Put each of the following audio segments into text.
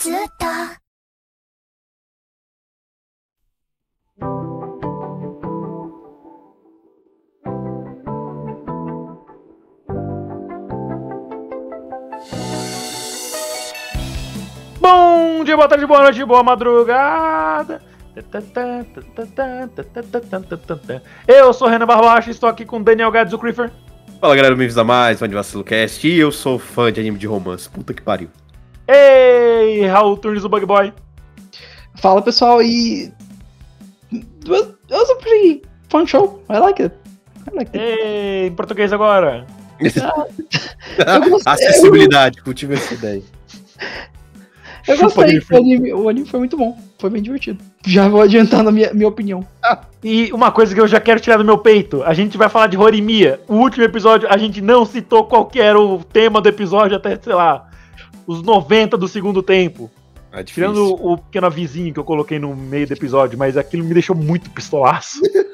っとずっと Bom dia, boa tarde, boa noite, boa madrugada. Eu sou o Renan Barbacha e estou aqui com Daniel Gads, o Creeper. Fala galera, bem-vindos a mais um Anivacilo Cast e eu sou fã de anime de romance, puta que pariu. Ei, Raul Turnes, o Bug Boy. Fala pessoal, e. It was, it was a pretty fun show. I like it. I like it. Ei, em português agora. Eu gostei- Acessibilidade, cultiva essa ideia. Eu gostei. O anime, o anime foi muito bom. Foi bem divertido. Já vou adiantar na minha, minha opinião. E uma coisa que eu já quero tirar do meu peito: a gente vai falar de Horimiya. O último episódio, a gente não citou qual que era o tema do episódio até, sei lá, os 90 do segundo tempo. É. Tirando o pequeno avisinho que eu coloquei no meio do episódio, mas aquilo me deixou muito pistolaço.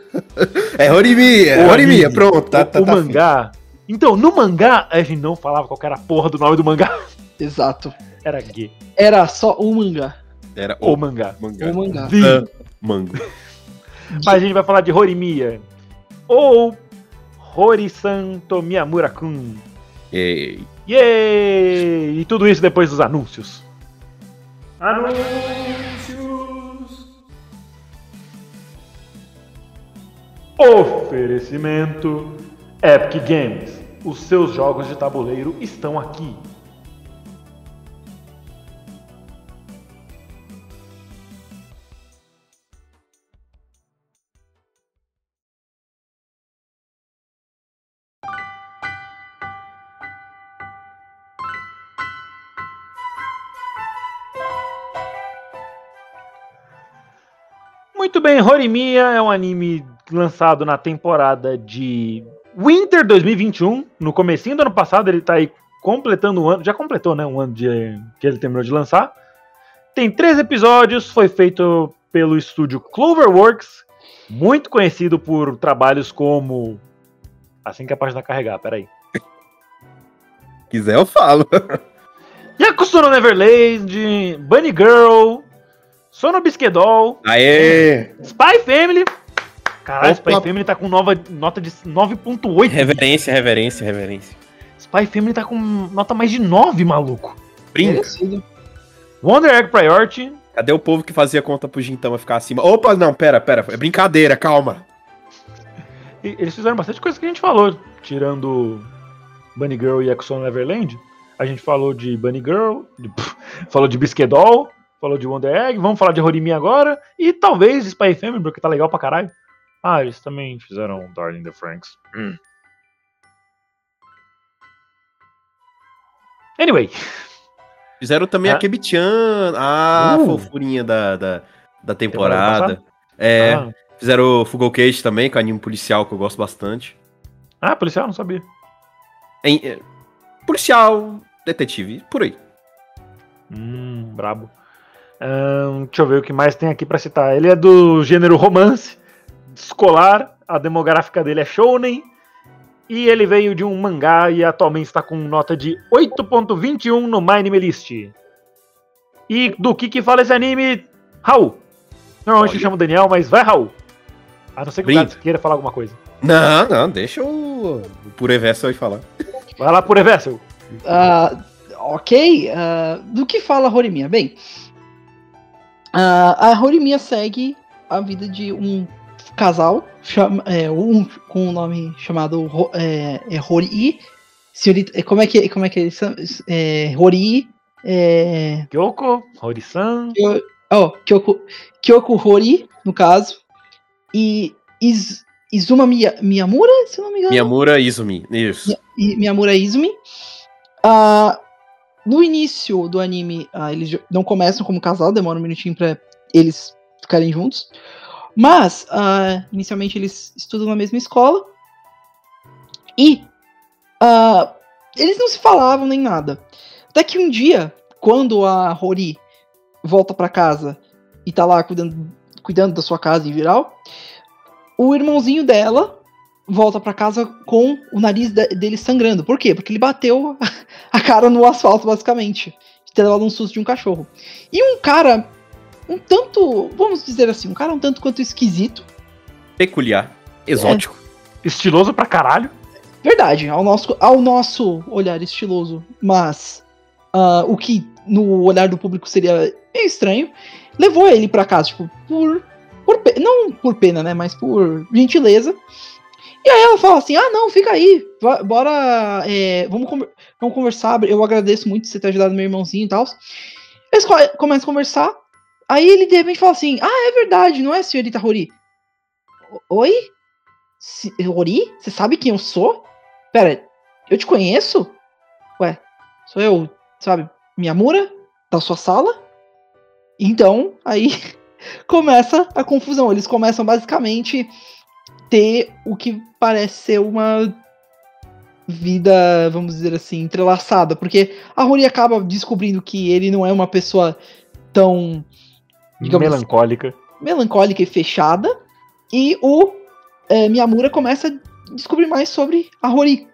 É Horimiya, é O Horimiya, pronto, tá, o, tá, o tá mangá. Então, no mangá, a gente não falava qual que era a porra do nome do mangá. Exato. Era G. Era só o mangá. Era O o mangá. mangá. O mangá. The. Mango. Mas a gente vai falar de Horimiya. Ou Hori-san Tomiyamura-kun. Ei. Yay! E tudo isso depois dos anúncios. Anúncios! Oferecimento Epic Games. Os seus jogos de tabuleiro estão aqui. Muito bem, Horimiya é um anime lançado na temporada de Winter 2021. No comecinho do ano passado, ele tá aí completando um ano. Já completou, né? Um ano de, que ele terminou de lançar. Tem três episódios, foi feito pelo estúdio Cloverworks, muito conhecido por trabalhos como. Assim que a página carregar, peraí. Quiser eu falo. Yakuza no Neverland, Bunny Girl, Sono Bisquedol, Aê! Spy Family. Caralho, Opa. Spy Family tá com nova, nota de 9.8. Reverência, reverência, reverência. Spy Family tá com nota mais de 9, maluco. Brinca. Wonder Egg Priority. Cadê o povo que fazia conta pro Gintama ficar acima? Opa, não, pera, pera. É brincadeira, calma. E eles fizeram bastante coisa que a gente falou, tirando Bunny Girl e no Neverland. A gente falou de Bunny Girl, de- falou de Bisquedol, falou de Wonder Egg, vamos falar de Horimi agora, e talvez Spy Family, porque tá legal pra caralho. Ah, eles também fizeram Darling the Franks. Hum. Anyway, Fizeram também Ah. a Kebi-chan. Ah, Uh. fofurinha da, da, da Temporada. É, ah, fizeram o Fugal Cage também, que é anime policial que eu gosto bastante. ah, policial, não sabia. É, policial, detetive, por aí. Hum, brabo. Ahn, deixa eu ver o que mais tem aqui pra citar. Ele é do gênero romance, escolar, a demográfica dele é shounen, e ele veio de um mangá e atualmente está com nota de 8.21 no My Anime List. E do que que fala esse anime? Raul. Normalmente eu Olha. chamo Daniel, mas vai Raul. A não ser que o queira falar alguma coisa. Não, não, deixa o, o Pure Verso aí falar. Vai lá por Eversel. Ah, ok. ah, do que fala Horimiya? Bem, a Horimiya segue a vida de um casal chama, é, um, com um nome chamado é, é Horii. Senhorita, é, como é que como é que eles são? É, Horii. É, Kyoko, Hori-san. Kyo- oh, Kyoko, Kyoko Hori, no caso. E Iz, Izuma Miya- Miyamura, se não me engano. Miyamura Izumi, isso. Miyamura Izumi. Ah, no início do anime, ah, eles não começam como casal, demora um minutinho pra eles ficarem juntos. Mas, ah, inicialmente, eles estudam na mesma escola. E ah, eles não se falavam nem nada. Até que um dia, quando a Rory volta pra casa e tá lá cuidando, cuidando da sua casa em viral, o irmãozinho dela volta pra casa com o nariz de- dele sangrando. Por quê? Porque ele bateu a cara no asfalto, basicamente. De ter levado um susto de um cachorro. E um cara, um tanto, vamos dizer assim, um cara um tanto quanto esquisito. Peculiar. Exótico. Estiloso pra caralho. Verdade, ao nosso, ao nosso olhar estiloso, mas ah, o que no olhar do público seria meio estranho, levou ele pra casa, tipo, por, por. Não por pena, né? Mas por gentileza. E aí ela fala assim: ah, não, fica aí, bora. é, vamos, vamos conversar. Eu agradeço muito você ter ajudado meu irmãozinho e tal. Eles co- começam a conversar. Aí ele de repente fala assim: ah, é verdade, não é, senhorita Rori? Oi? Rori? Você sabe quem eu sou? Pera, eu te conheço? Ué, sou eu, sabe, Miyamura? Da sua sala? Então, aí começa a confusão. Eles começam basicamente ter o que parece ser uma vida, vamos dizer assim, entrelaçada, porque a Rory acaba descobrindo que ele não é uma pessoa tão Digamos assim. Melancólica. melancólica e fechada, e o eh, Miyamura começa a descobrir mais sobre a Rory.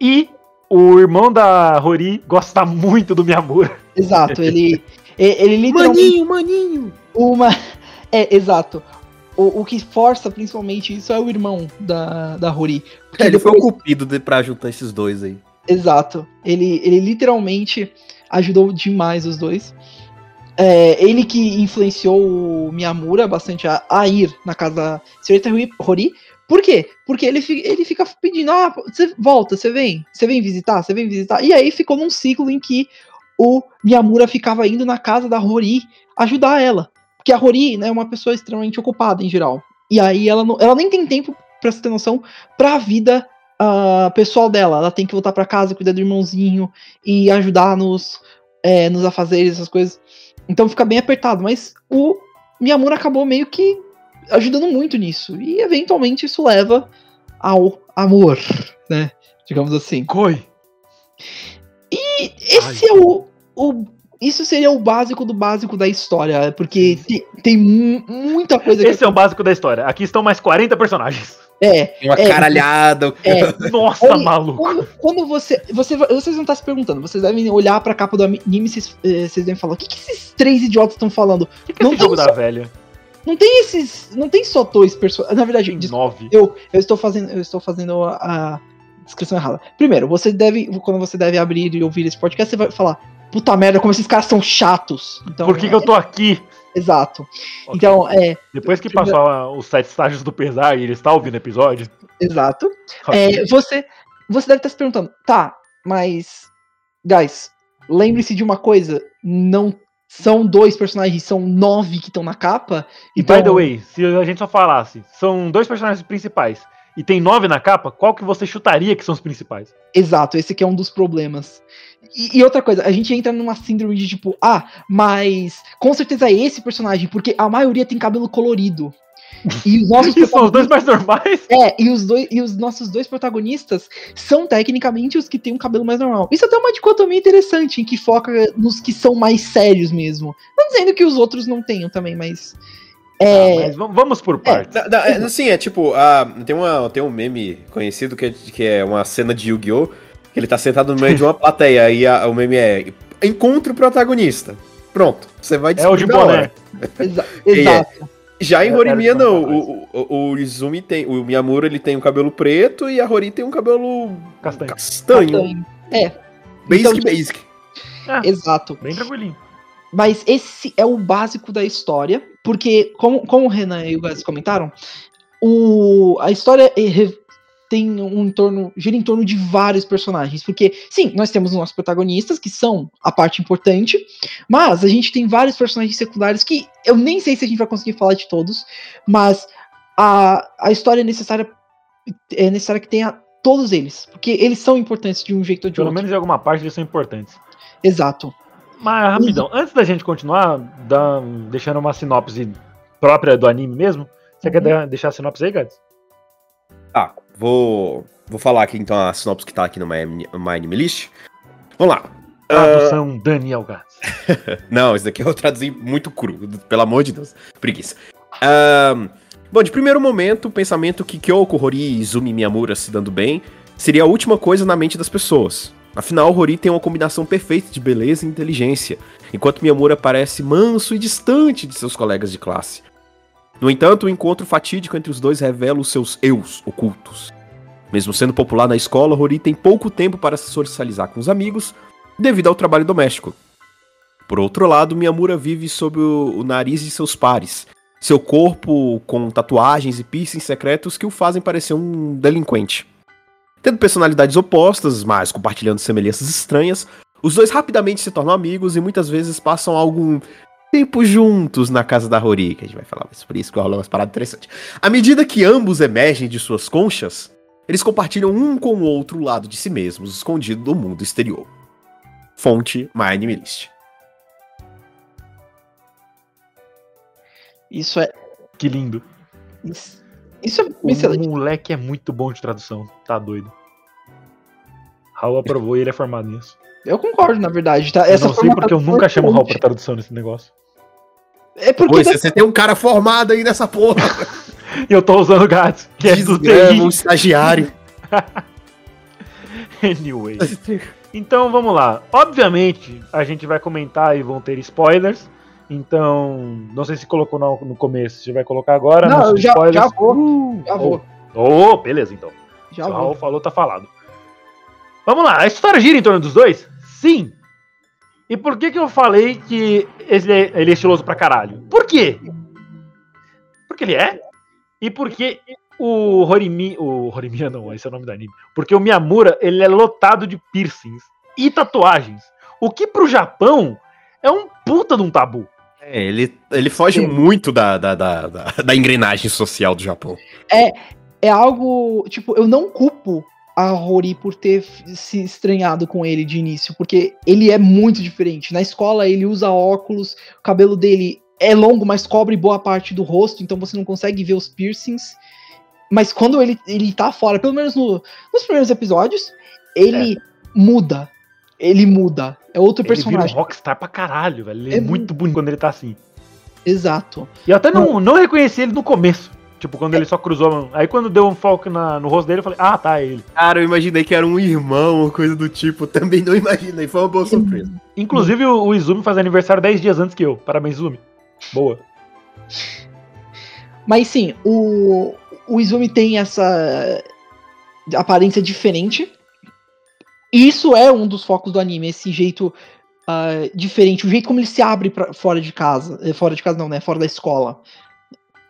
E o irmão da Rory gosta muito do Miyamura. Exato, ele, e- ele literalmente maninho. uma. É, exato. O, o que força principalmente isso é o irmão da, da Rory. Porque É, ele foi o depois- cupido de, pra juntar esses dois aí. Exato. Ele, ele literalmente ajudou demais os dois. É, ele que influenciou o Miyamura bastante a, a ir na casa da senhorita Ri- Rory. Por quê? Porque ele, ele fica pedindo, ah, você volta, você vem, você vem visitar, você vem visitar. E aí ficou num ciclo em que o Miyamura ficava indo na casa da Rory ajudar ela. Porque a Rory né, é uma pessoa extremamente ocupada em geral. E aí ela, não, ela nem tem tempo, pra você ter noção, pra vida ah, pessoal dela. Ela tem que voltar pra casa, cuidar do irmãozinho e ajudar nos, é, nos afazeres, essas coisas. Então fica bem apertado. Mas o Miyamura acabou meio que ajudando muito nisso. E eventualmente isso leva ao amor, né? Digamos assim. Coi. E esse é o, o. Isso seria o básico do básico da história. Porque tem, tem mu- muita coisa Esse é o básico da história. Aqui estão mais 40 personagens. É, Uma É, caralhada. é. Nossa, Olha, maluco. Quando, quando você, você. Vocês vão estar se perguntando, vocês devem olhar pra capa do anime e vocês, eh, vocês devem falar: o que, que esses três idiotas estão falando? O que, que é Não esse jogo tem da velha? Não tem esses. Não tem só dois personagens. Na verdade, Tem nove. eu, eu estou fazendo. Eu estou fazendo a, a descrição errada. Primeiro, você deve. Quando você deve abrir e ouvir esse podcast, você vai falar. Puta merda, como esses caras são chatos. Então, Por que, que eu tô aqui? Exato. Ok. Então, é. Depois que passou a- os sete estágios do pesar e ele está ouvindo o episódio. Exato. ok. É, você, você deve estar se perguntando, tá, mas. Guys, lembre-se de uma coisa: não são dois personagens, são nove que estão na capa. E Então, by the way, se a gente só falasse, são dois personagens principais e tem nove na capa, qual que você chutaria que são os principais? Exato, esse aqui é um dos problemas. E, e outra coisa, a gente entra numa síndrome de tipo, ah, mas com certeza é esse personagem, porque a maioria tem cabelo colorido. E os nossos Que são os dois mais normais? É, e os, dois, e os nossos dois protagonistas são tecnicamente os que têm um cabelo mais normal. Isso até é uma dicotomia interessante, em que foca nos que são mais sérios mesmo. Não dizendo que os outros não tenham também, mas. É, Ah, mas vamos, por partes. Da- da- é, assim, é tipo, ah, tem, uma, tem um meme conhecido que é, que é uma cena de Yu-Gi-Oh! Que ele tá sentado no meio de uma plateia e a- o meme é encontre o protagonista. Pronto, você vai É o de descobrir boné. exa- E é- exato. Já em Horimiya, era de não. O, o, o Izumi tem. O Miyamura ele tem um cabelo preto e a Hori tem um cabelo Castanho. castanho. É, Basic, Então, basic. exato. Bem tranquilinho. Mas esse é o básico da história, porque, como, como o Renan e o Gás comentaram, o, a história é tem um entorno, gira em torno de vários personagens. Porque, sim, nós temos os nossos protagonistas, que são a parte importante, mas a gente tem vários personagens secundários que eu nem sei se a gente vai conseguir falar de todos, mas a, a história é necessária, é necessária que tenha todos eles, porque eles são importantes de um jeito ou de Pelo outro. menos em alguma parte eles são importantes. Exato. Mas rapidão, antes da gente continuar, dá- deixando uma sinopse própria do anime mesmo, você quer de- deixar a sinopse aí, Gads? Tá, vou, vou falar aqui então a sinopse que tá aqui no My, My Anime List. Vamos lá. Tradução Daniel Gads. Não, esse daqui eu traduzi muito cru, pelo amor de Deus. Preguiça. Ahn, bom, de primeiro momento, o pensamento que Kyoko, Hori e Izumi Miyamura se dando bem seria a última coisa na mente das pessoas. Afinal, Hori tem uma combinação perfeita de beleza e inteligência, enquanto Miyamura parece manso e distante de seus colegas de classe. No entanto, o encontro fatídico entre os dois revela os seus eus ocultos. Mesmo sendo popular na escola, Hori tem pouco tempo para se socializar com os amigos devido ao trabalho doméstico. Por outro lado, Miyamura vive sob o, o nariz de seus pares. Seu corpo com tatuagens e piercings secretos que o fazem parecer um delinquente. Tendo personalidades opostas, mas compartilhando semelhanças estranhas, os dois rapidamente se tornam amigos e muitas vezes passam algum tempo juntos na casa da Hori, que a gente vai falar mais por isso, que rola umas paradas interessantes. À medida que ambos emergem de suas conchas, eles compartilham um com o outro o lado de si mesmos, escondido do mundo exterior. Fonte My Anime List. Isso é. Que lindo. Isso, isso é O excelente. moleque é muito bom de tradução. Tá doido. Raul aprovou e ele é formado nisso. Eu concordo, na verdade. Tá? Eu Essa não sei porque eu nunca é chamo o Raul pra tradução nesse negócio. É porque Pois, você tem um cara formado aí nessa porra. E eu tô usando o Gats, que é do TI. um estagiário. Anyway. Então vamos lá. Obviamente, a gente vai comentar e vão ter spoilers. Então, não sei se colocou no, no começo, se vai colocar agora. Não, eu já, já vou. Já vou. Oh, beleza, então. Já Se o Raul vou. falou, tá falado. Vamos lá, a história gira em torno dos dois? Sim. E por que que eu falei que ele é, ele é estiloso pra caralho? Por quê? Porque ele é. E porque o Horimi... O Horimiya não, esse é o nome do anime. Porque o Miyamura, ele é lotado de piercings e tatuagens. O que pro Japão é um puta de um tabu. É, ele, ele foge Sim. muito da, da, da, da, da engrenagem social do Japão. É algo. Tipo, eu não culpo a Rory por ter se estranhado com ele de início, porque ele é muito diferente. Na escola ele usa óculos, o cabelo dele é longo, mas cobre boa parte do rosto, então você não consegue ver os piercings. Mas quando ele, ele tá fora, pelo menos no- nos primeiros episódios, ele muda. Ele muda. É outro Ele vira um personagem. rockstar pra caralho, velho. Ele é, É muito bonito quando ele tá assim. Exato. E eu até não, não reconheci ele no começo. Tipo, quando ele só cruzou a mão. Aí quando deu um foco na- no rosto dele, eu falei, ah, tá, é ele. Cara, eu imaginei que era um irmão ou coisa do tipo. Também não imaginei. Foi uma boa surpresa. Inclusive, o, o Izumi faz aniversário 10 dias antes que eu. Parabéns, Izumi. Boa. Mas sim, o, o Izumi tem essa aparência diferente. E isso é um dos focos do anime, esse jeito ah, diferente, o jeito como ele se abre pra, fora de casa. eh, Fora de casa não, né? Fora da escola.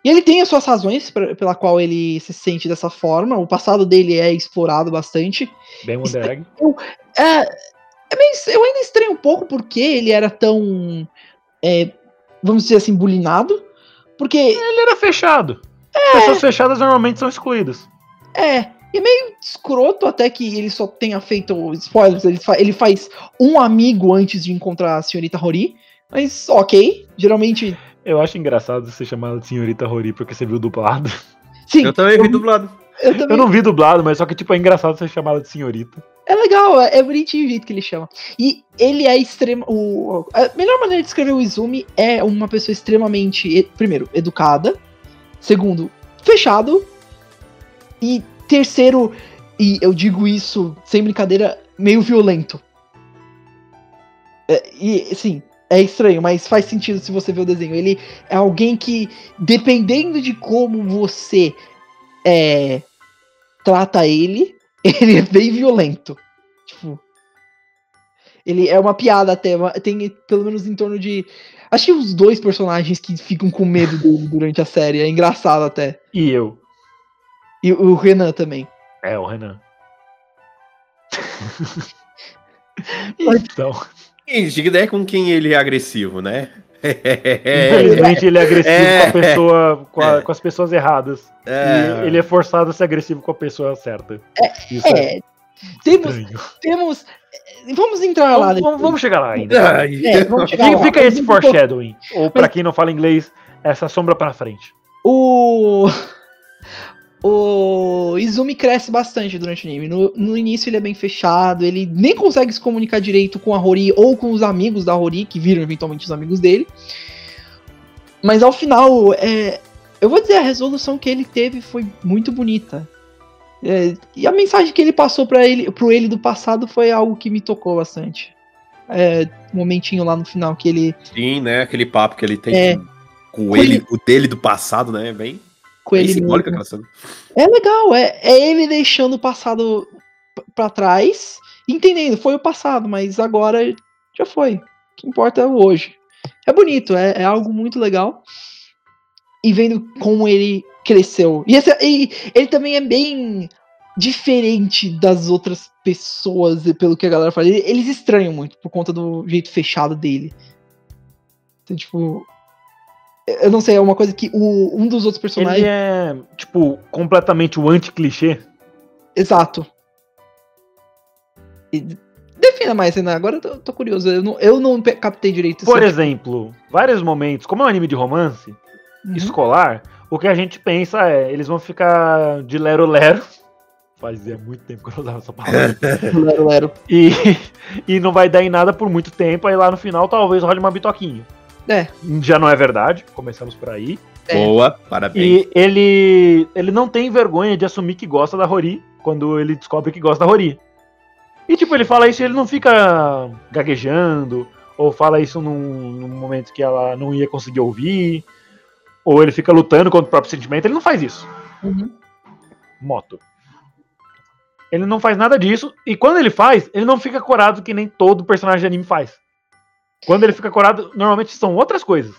E ele tem as suas razões pra- pela qual ele se sente dessa forma. O passado dele é explorado bastante. Bem Wonder Egg. É, é meio, eu ainda estranho um pouco porque ele era tão. é, vamos dizer assim, bulinado. Porque Ele era fechado. Pessoas fechadas normalmente são excluídas. É, e é meio escroto até que ele só tenha feito spoilers. Ele, fa- ele faz um amigo antes de encontrar a senhorita Rory. Mas ok, geralmente. Eu acho engraçado você chamar ela de senhorita Rory porque você viu dublado. Sim, Eu também vi dublado. eu também. Eu não vi dublado, mas só que tipo é engraçado você chamar ela de senhorita. É legal, é, é bonitinho o jeito que ele chama. E ele é extremo. O, a melhor maneira de descrever o Izumi é uma pessoa extremamente, primeiro, educada. Segundo, fechado. E terceiro, e eu digo isso sem brincadeira, meio violento. É, e sim, é estranho, mas faz sentido se você ver o desenho. Ele é alguém que, dependendo de como você é, trata ele, ele é bem violento. Tipo. Ele é uma piada até. Tem pelo menos em torno de. Acho que os dois personagens que ficam com medo dele durante a série. É engraçado até. E eu. E o Renan também. É, o Renan. então, Quem ideia com quem ele é agressivo, né? infelizmente ele é agressivo É. com a pessoa, com, a- É. com as pessoas erradas. É. E ele é forçado a ser agressivo com a pessoa certa. Isso é. É. Temos, temos. eh, Vamos entrar lá. Vamos, vamos, vamos chegar lá ainda. Ai. É, vamos chegar Quem lá. fica esse foreshadowing? Ou pra quem não fala inglês, essa sombra pra frente. O. O Izumi cresce bastante durante o anime. No, no início ele é bem fechado, ele nem consegue se comunicar direito com a Hori ou com os amigos da Hori, que viram eventualmente os amigos dele. Mas ao final, é, eu vou dizer, a resolução que ele teve foi muito bonita. É, e a mensagem que ele passou para ele, pro ele do passado foi algo que me tocou bastante. É, um momentinho lá no final que ele Sim, né? Aquele papo que ele tem É. com, com ele, o dele do passado, né? Bem, com bem ele simbólica mesmo. aquela. É legal, é, é ele deixando o passado p- pra trás, entendendo, foi o passado, mas agora já foi. O que importa é o hoje. É bonito, é, é algo muito legal. E vendo como ele cresceu. E, esse- e ele também é bem diferente das outras pessoas, pelo que a galera fala. Ele- Eles estranham muito por conta do jeito fechado dele. Então, tipo. Eu não sei, é uma coisa que o, um dos outros personagens. Ele é, tipo, completamente o anti-clichê. Exato. E defina mais, Renan. Agora eu tô, tô curioso. Eu não, eu não captei direito Por exemplo, vários momentos, como é um anime de romance Uhum. escolar, o que a gente pensa é, eles vão ficar de lero-lero. Fazia muito tempo que eu não usava essa palavra. Lero, lero. e, e não vai dar em nada por muito tempo, aí lá no final talvez role uma bitoquinha. É. Já não é verdade, começamos por aí. É. Boa, parabéns. E ele, ele não tem vergonha de assumir que gosta da Rory quando ele descobre que gosta da Rory. E tipo, ele fala isso e ele não fica gaguejando, ou fala isso num, num momento que ela não ia conseguir ouvir, ou ele fica lutando contra o próprio sentimento, ele não faz isso. Uhum. Moto. Ele não faz nada disso, e quando ele faz, ele não fica corado que nem todo personagem de anime faz. Quando ele fica corado, normalmente são outras coisas.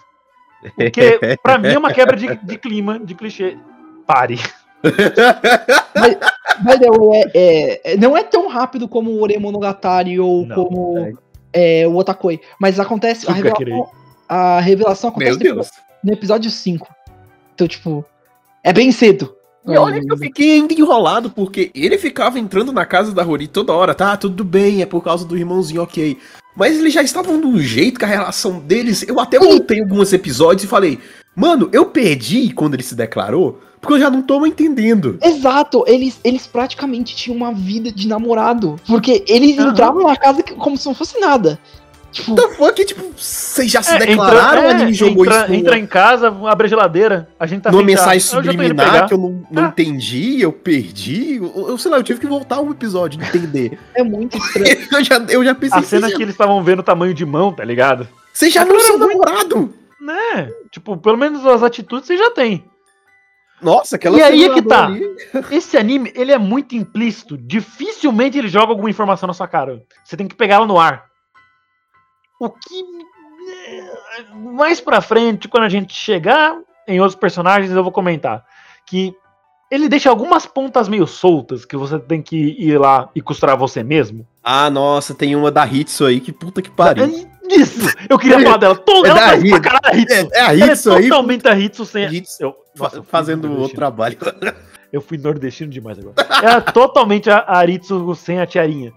Porque, pra mim, é uma quebra de, de clima, de clichê. Pare. Mas é, é- é- não é tão rápido como o Oremonogatari ou Não, como é, o Otakoi. Mas acontece. A revelação, a revelação acontece Meu no, no episódio 5. Então, tipo. É bem cedo. E olha que eu fiquei ainda enrolado, porque ele ficava entrando na casa da Rory toda hora, tá, tudo bem, é por causa do irmãozinho, ok. Mas eles já estavam de um jeito que a relação deles. Eu até voltei alguns episódios e falei, mano, eu perdi quando ele se declarou, porque eu já não tô entendendo. Exato, eles, eles praticamente tinham uma vida de namorado. Porque eles Aham. entravam na casa como se não fosse nada. Tipo, What the fuck? Tipo, vocês já se É, declararam, entra- o anime é, jogou entra, isso entra em casa, abre a geladeira, a gente tá numa mensagem Eu já subliminar pegar. que eu não, não Ah. entendi, eu perdi. Eu, eu sei lá, eu tive que voltar um episódio entender. é muito estranho. eu, já, eu já pensei, A cena vocês que já, eles estavam vendo o tamanho de mão, tá ligado? vocês já não são namorado. Né? Tipo, pelo menos as atitudes você já tem. Nossa, aquela E aí é que tá. ali- Esse anime, ele é muito implícito. Dificilmente ele joga alguma informação na sua cara. Você tem que pegá-la no ar. O que. é, Mais pra frente, quando a gente chegar em outros personagens, eu vou comentar. Que ele deixa algumas pontas meio soltas que você tem que ir lá e costurar você mesmo. Ah, nossa, tem uma da Hitsu aí, que puta que pariu. Isso! Eu queria falar dela. Todo, É ela faz pra Hitsu. caralho a Hitsu. É, é a Ela é Hitsu aí, totalmente a Hitsu sem. Hitsu Eu, nossa, eu fazendo outro trabalho. Eu fui nordestino demais agora. Ela é totalmente a a Aritsu sem a tiarinha.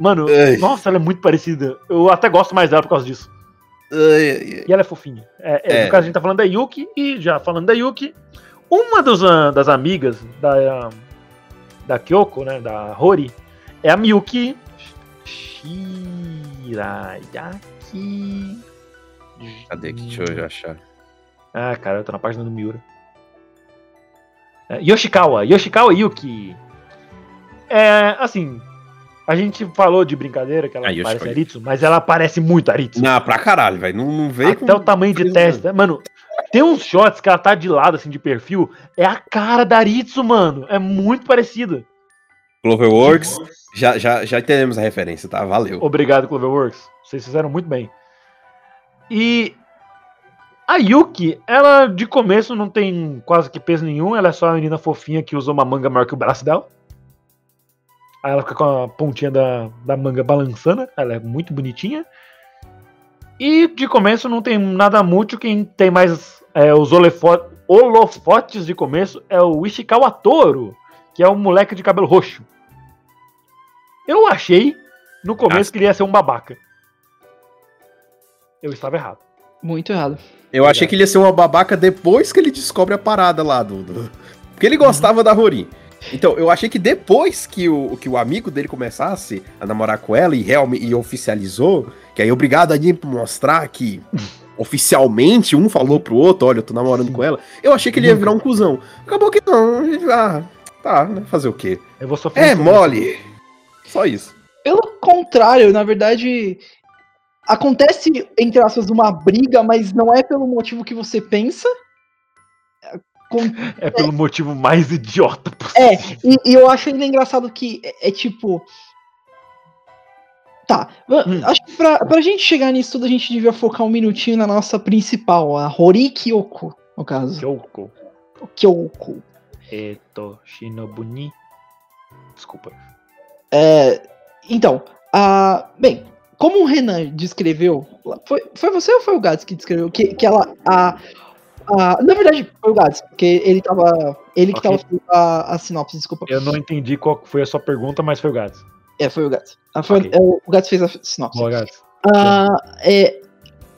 Mano, Ai. nossa, ela é muito parecida. Eu até gosto mais dela por causa disso. Ai, ai. E ela é fofinha. É, é, É. No caso, a gente tá falando da Yuki, e já falando da Yuki, uma dos, ah, das amigas da, ah, da Kyoko, né, da Hori, é a Miyuki Shirayaki. Cadê? Deixa eu achar. Ah, cara, eu tô na página do Miura. É, Yoshikawa, Yoshikawa Yuki. É, assim, a gente falou de brincadeira que ela Yoshikawa parece. Aritsu, mas ela parece muito Aritsu. Não, pra caralho, velho. Não, não veio Até o tamanho de testa. Mano, tem uns shots que ela tá de lado, assim, de perfil. É a cara da Aritsu, mano. É muito parecida. Cloverworks. Já, já, já entendemos a referência, tá? Valeu. Obrigado, Cloverworks. Vocês fizeram muito bem. E a Yuki, ela de começo não tem quase que peso nenhum. Ela é só uma menina fofinha que usa uma manga maior que o braço dela. Aí ela fica com a pontinha da, da manga balançando. Ela é muito bonitinha. E de começo não tem nada mútil. Quem tem mais é, os holofotes de começo é o Ishikawa Toro, que é um moleque de cabelo roxo. Eu achei no começo que ele ia ser um babaca. Eu estava errado. Muito errado. Eu achei que ele ia ser uma babaca depois que ele descobre a parada lá do. do- Porque ele gostava da Rory. Então, eu achei que depois que o, que o amigo dele começasse a namorar com ela e realmente e oficializou, que aí obrigado a Jim por mostrar que oficialmente um falou pro outro, olha, eu tô namorando com ela, eu achei que ele ia virar um cuzão. Acabou que não. Ah, tá, né? Fazer o quê? Eu vou sofrer. É isso. mole. Só isso. Pelo contrário, na verdade, acontece, entre aspas, uma briga, mas não é pelo motivo que você pensa. Com- É pelo motivo mais idiota possível. É, e, e eu acho ainda engraçado que é, é tipo. Tá, Hum. acho que pra, pra gente chegar nisso tudo, a gente devia focar um minutinho na nossa principal, a Hori Kyoko, no caso. Kyoko. Kyoko. Eto Shinobuni. Desculpa. É, então, a, bem, como o Renan descreveu, foi, foi você ou foi o Gats que descreveu que, que ela, a, a, na verdade foi o Gats, porque ele tava, ele que Ok. tava fazendo a, a sinopse, desculpa. Eu não entendi qual foi a sua pergunta, mas foi o Gads. É, foi o Gats. Ah, foi- Ok. é, o Gats fez a sinopse. Boa, Gads. Ah, é,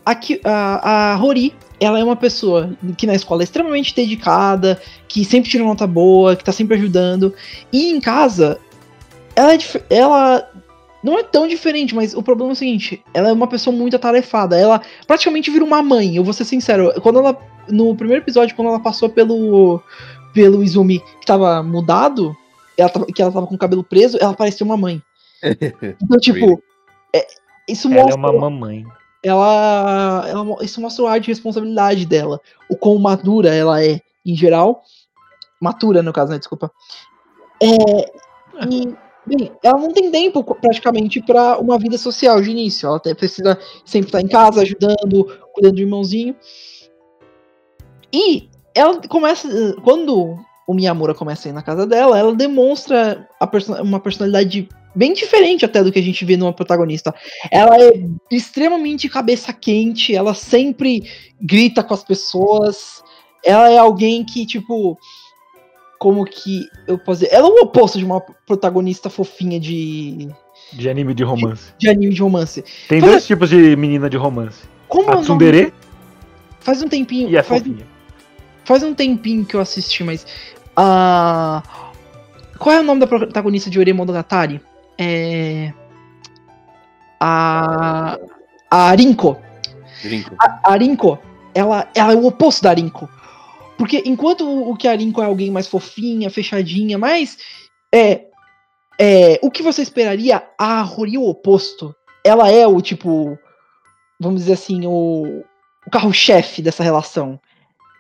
aqui, a, a Rory, ela é uma pessoa que na escola é extremamente dedicada, que sempre tira nota boa, que tá sempre ajudando. E em casa, ela, é ela não é tão diferente, mas o problema é o seguinte: ela é uma pessoa muito atarefada. Ela praticamente vira uma mãe, eu vou ser sincero. Quando ela. No primeiro episódio, quando ela passou pelo. pelo Izumi que tava mudado, ela tava- que ela tava com o cabelo preso, ela parecia uma mãe. Então, tipo. é- isso Ela é mostra uma mamãe. ela, ela isso mostra o ar de responsabilidade dela, o quão madura ela é em geral, matura no caso, né, desculpa. É, e, bem, ela não tem tempo praticamente para uma vida social de início, ela até precisa sempre estar em casa ajudando, cuidando do irmãozinho. E ela começa quando o Miyamura começa a ir na casa dela, ela demonstra perso- uma personalidade bem diferente até do que a gente vê numa protagonista. Ela é extremamente cabeça quente, ela sempre grita com as pessoas. Ela é alguém que, tipo. Como que eu posso dizer? Ela é o oposto de uma protagonista fofinha de, De anime de romance. de anime de romance. Tem Mas- dois tipos de menina de romance. Como A tsundere Faz um tempinho. e a faz, fofinha. Faz um tempinho que eu assisti, mas. ah, qual é o nome da protagonista de Ore Monogatari? É. A. A Rinko. Brinco. a Rinko, ela, ela é o oposto da Rinko. Porque enquanto o que a Rinko é alguém mais fofinha, fechadinha, mais. É, é, o que você esperaria, a Rory é o oposto. Ela é o tipo. Vamos dizer assim, o, o carro-chefe dessa relação.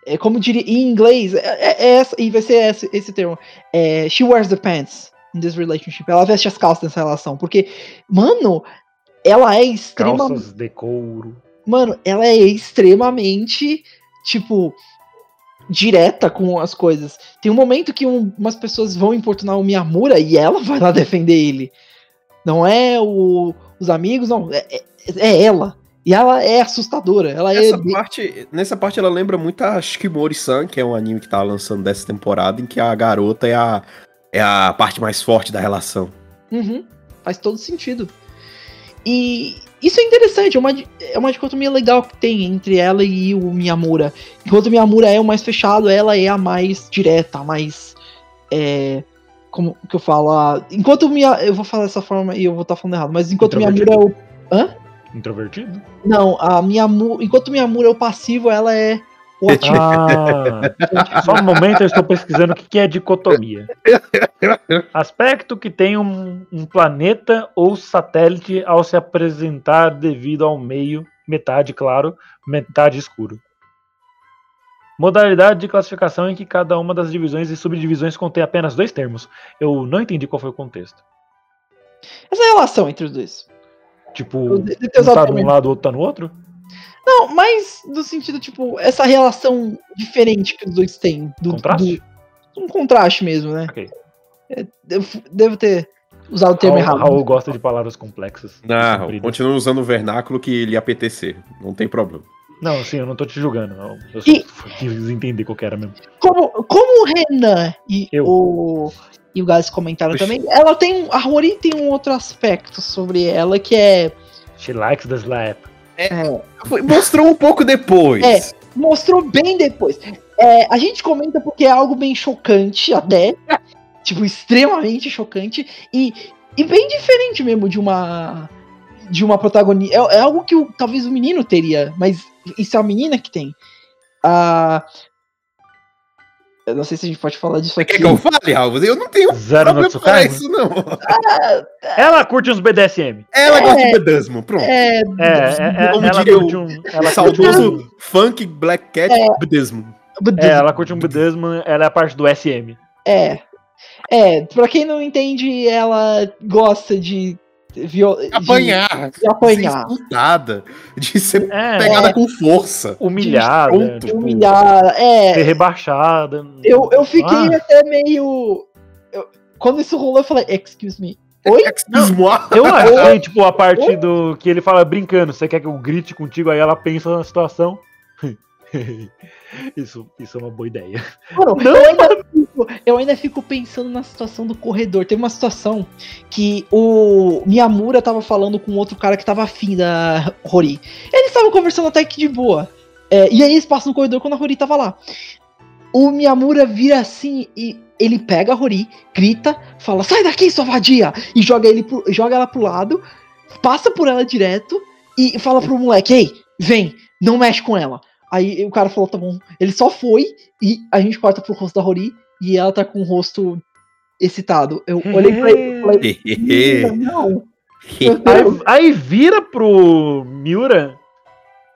É, como diria em inglês, é, é- é essa, e vai ser esse, esse termo. É, she wears the pants in this relationship. Ela veste as calças nessa relação. Porque, mano, ela é extremamente. Calças de couro. Mano, ela é extremamente, tipo, direta com as coisas. Tem um momento que um- umas pessoas vão importunar o Miyamura e ela vai lá defender ele. Não é o- os amigos, não. É, é- é ela. E ela é assustadora. Ela é. Essa bem- parte, nessa parte ela lembra muito a Shikimori-san, que é um anime que tá lançando dessa temporada, em que a garota é a, é a parte mais forte da relação. Uhum, faz todo sentido. E isso é interessante, é uma, é uma dicotomia legal que tem entre ela e o Miyamura. Enquanto o Miyamura é o mais fechado, ela é a mais direta, a mais. É, como que eu falo? a- enquanto o Miyamura. Eu vou falar dessa forma e eu vou estar falando errado, mas enquanto o Miyamura é o. Hã? Introvertido? Não, a Miyamura. Enquanto o Miyamura é o passivo, ela é o ativo. Ah, só um momento, eu estou pesquisando o que que é dicotomia. Aspecto que tem um, um planeta ou satélite ao se apresentar devido ao meio, metade claro, metade escuro. Modalidade de classificação em que cada uma das divisões e subdivisões contém apenas dois termos. Eu não entendi qual foi o contexto. Essa relação entre os dois. Tipo, um tá também. num lado, o outro tá no outro? Não, mas no sentido, tipo, essa relação diferente que os dois têm. Do, Contraste? do- um contraste mesmo, né? Ok. Devo, devo ter usado o termo Raul, errado. Raul gosta de palavras complexas. Não, Compridas. continua usando o vernáculo que lhe apetecer. Não tem problema. Não, sim, eu não tô te julgando. Eu, eu só E- quis entender qual que era mesmo. Como, como o Renan e Eu. o, e o Gás comentaram também, ela tem. A Rory tem um outro aspecto sobre ela que é. She likes the slap. é, Foi- Mostrou um pouco depois. É. mostrou bem depois. É, a gente comenta porque é algo bem chocante até. tipo, extremamente chocante. E, e bem diferente mesmo de uma. De uma protagonista. É, é algo que o- talvez o menino teria, mas isso é a menina que tem. Ah, eu não sei se a gente pode falar disso aqui. quer que eu fale, Raul? Eu não tenho Zero no problema pra isso, não. Ela curte uns BDSM. Ela gosta de Bedasmo, pronto. É, É, é, é Como ela diria o- um. O Ela curte um, saudoso funk Black Cat Bedasmo. é, ela curte um BDSM, ela é a parte do SM. É. É, pra quem não entende, ela gosta de. Viol... de- Apanhar. De apanhar. Ser insultada. De ser É, pegada com força. humilhada, tipo, Humilhar. É. ser rebaixada. Eu, eu fiquei Ah. até meio. eu- quando isso rolou, eu falei, excuse me. Oi? Excuse-moi. Eu achei, tipo, a parte do que ele fala brincando, você quer que eu grite contigo, aí ela pensa na situação. isso, isso é uma boa ideia. Mano, eu, ainda eu ainda fico pensando na situação do corredor. Teve uma situação que o Miyamura tava falando com outro cara que tava afim da Rory. Eles estavam conversando até que de boa. É, e aí eles passam no corredor quando a Rory tava lá. O Miyamura vira assim e ele pega a Rory, grita, fala: Sai daqui, sua vadia! E joga, ele pro- joga ela pro lado, passa por ela direto e fala pro moleque: Ei, vem, não mexe com ela. Aí o cara falou: Tá bom. Ele só foi e a gente corta pro rosto da Rory e ela tá com o rosto excitado. Eu olhei pra ele e falei: "Menina, Não. Aí, aí vira pro Miura,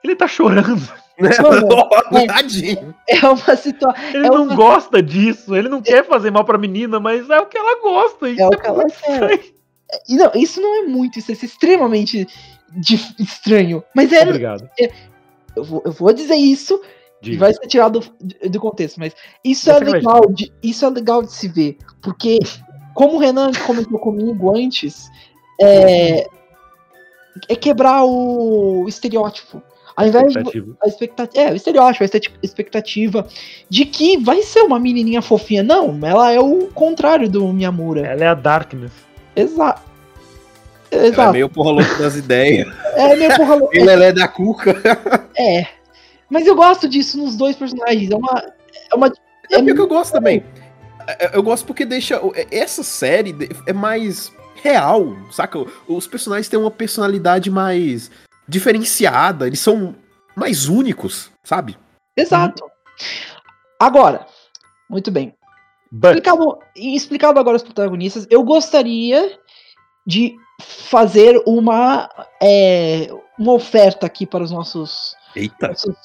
ele tá chorando. Tadinho. É uma situação. Ele É não uma- gosta disso, ele não quer fazer mal pra menina, mas é o que ela gosta. Isso É o é que ela quer. E não, isso não é muito, isso é extremamente dif- estranho. Mas é. Obrigado. Eu vou, eu vou dizer isso e vai ser tirado do, do contexto, mas isso Você é vai legal, de, isso é legal de se ver, porque como o Renan comentou comigo antes, é, é quebrar o estereótipo. Ao invés de, Expectativa. a expectativa, é, o estereótipo, a expectati- expectativa de que vai ser uma menininha fofinha. Não, ela é o contrário do Miyamura. Ela é a Darkness. Exato. Ela é Exato. meio porra louca das ideias. É meio porra lou- Ele é da cuca. É. Mas eu gosto disso nos dois personagens. É uma. É uma. É porque eu gosto também. É, Eu gosto porque deixa. Essa série é mais real, saca? Os personagens têm uma personalidade mais diferenciada, eles são mais únicos, sabe? Exato. Agora, muito bem. But, Explicado, explicado agora os protagonistas, eu gostaria de fazer uma, é, uma oferta aqui para os nossos, Eita. nossos,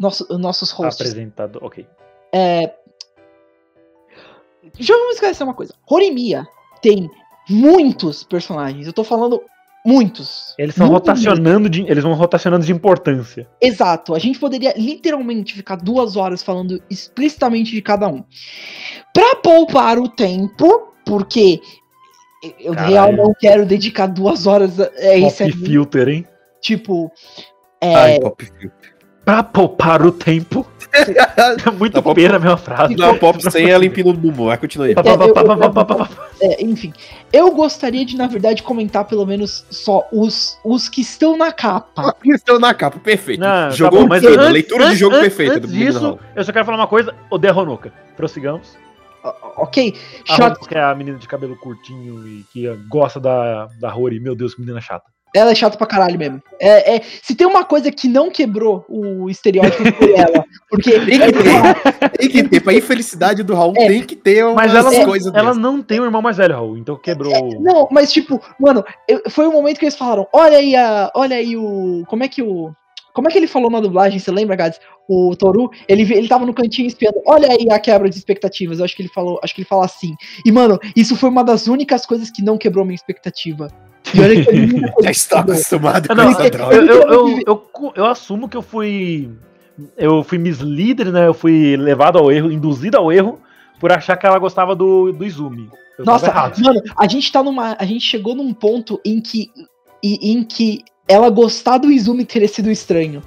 nossos, nossos hosts. apresentador. Ok. Já vamos esclarecer uma coisa. Horimiya tem muitos personagens. Eu tô falando muitos. Eles são rotacionando de. Eles vão rotacionando de importância. Exato. A gente poderia literalmente ficar duas horas falando explicitamente de cada um. Pra poupar o tempo, porque eu Caralho. real não quero dedicar duas horas a a esse Pop anime. filter, hein? Tipo. É, Ai, Pop Filter. Pra poupar o tempo. É muito pena a mesma frase. Não, Pop sem ela empina do bumbum, vai continuar aí. É, enfim. Eu gostaria de, na verdade, comentar pelo menos só os, os que estão na capa. Estão na capa, perfeito. Não, Jogou tá bom, mas antes- leitura de antes- jogo antes- perfeita Antes disso, eu só quero falar uma coisa. Odeio a Ronoka. Prossigamos. O- Ok? A Shot, que é a menina de cabelo curtinho e que gosta da, da Rory. Meu Deus, que menina chata. Ela é chata pra caralho mesmo. É, é, se tem uma coisa que não quebrou o estereótipo foi ela. Porque. Tem que ter, tem que ter. Pra infelicidade do Raul, É. tem que ter Mas ela, não- coisas ela não tem um irmão mais velho, Raul. Então quebrou. Não, mas tipo, mano, eu- foi o momento que eles falaram: olha aí a. Olha aí o. Como é que o. Como é que ele falou na dublagem? Você lembra, Gads? O Toru, ele, ele tava no cantinho espiando. Olha aí a quebra de expectativas. Eu acho que ele falou, acho que ele fala assim. E, mano, isso foi uma das únicas coisas que não quebrou minha expectativa. E olha que a Já está acostumado com não, essa eu, droga. eu, eu, eu, eu assumo que eu fui. Eu fui misleader, né? Eu fui levado ao erro, induzido ao erro, por achar que ela gostava do, do Izumi. Eu Nossa, mano, a gente tá numa. A gente chegou num ponto em que. em, em que ela gostar do Izumi teria sido estranho.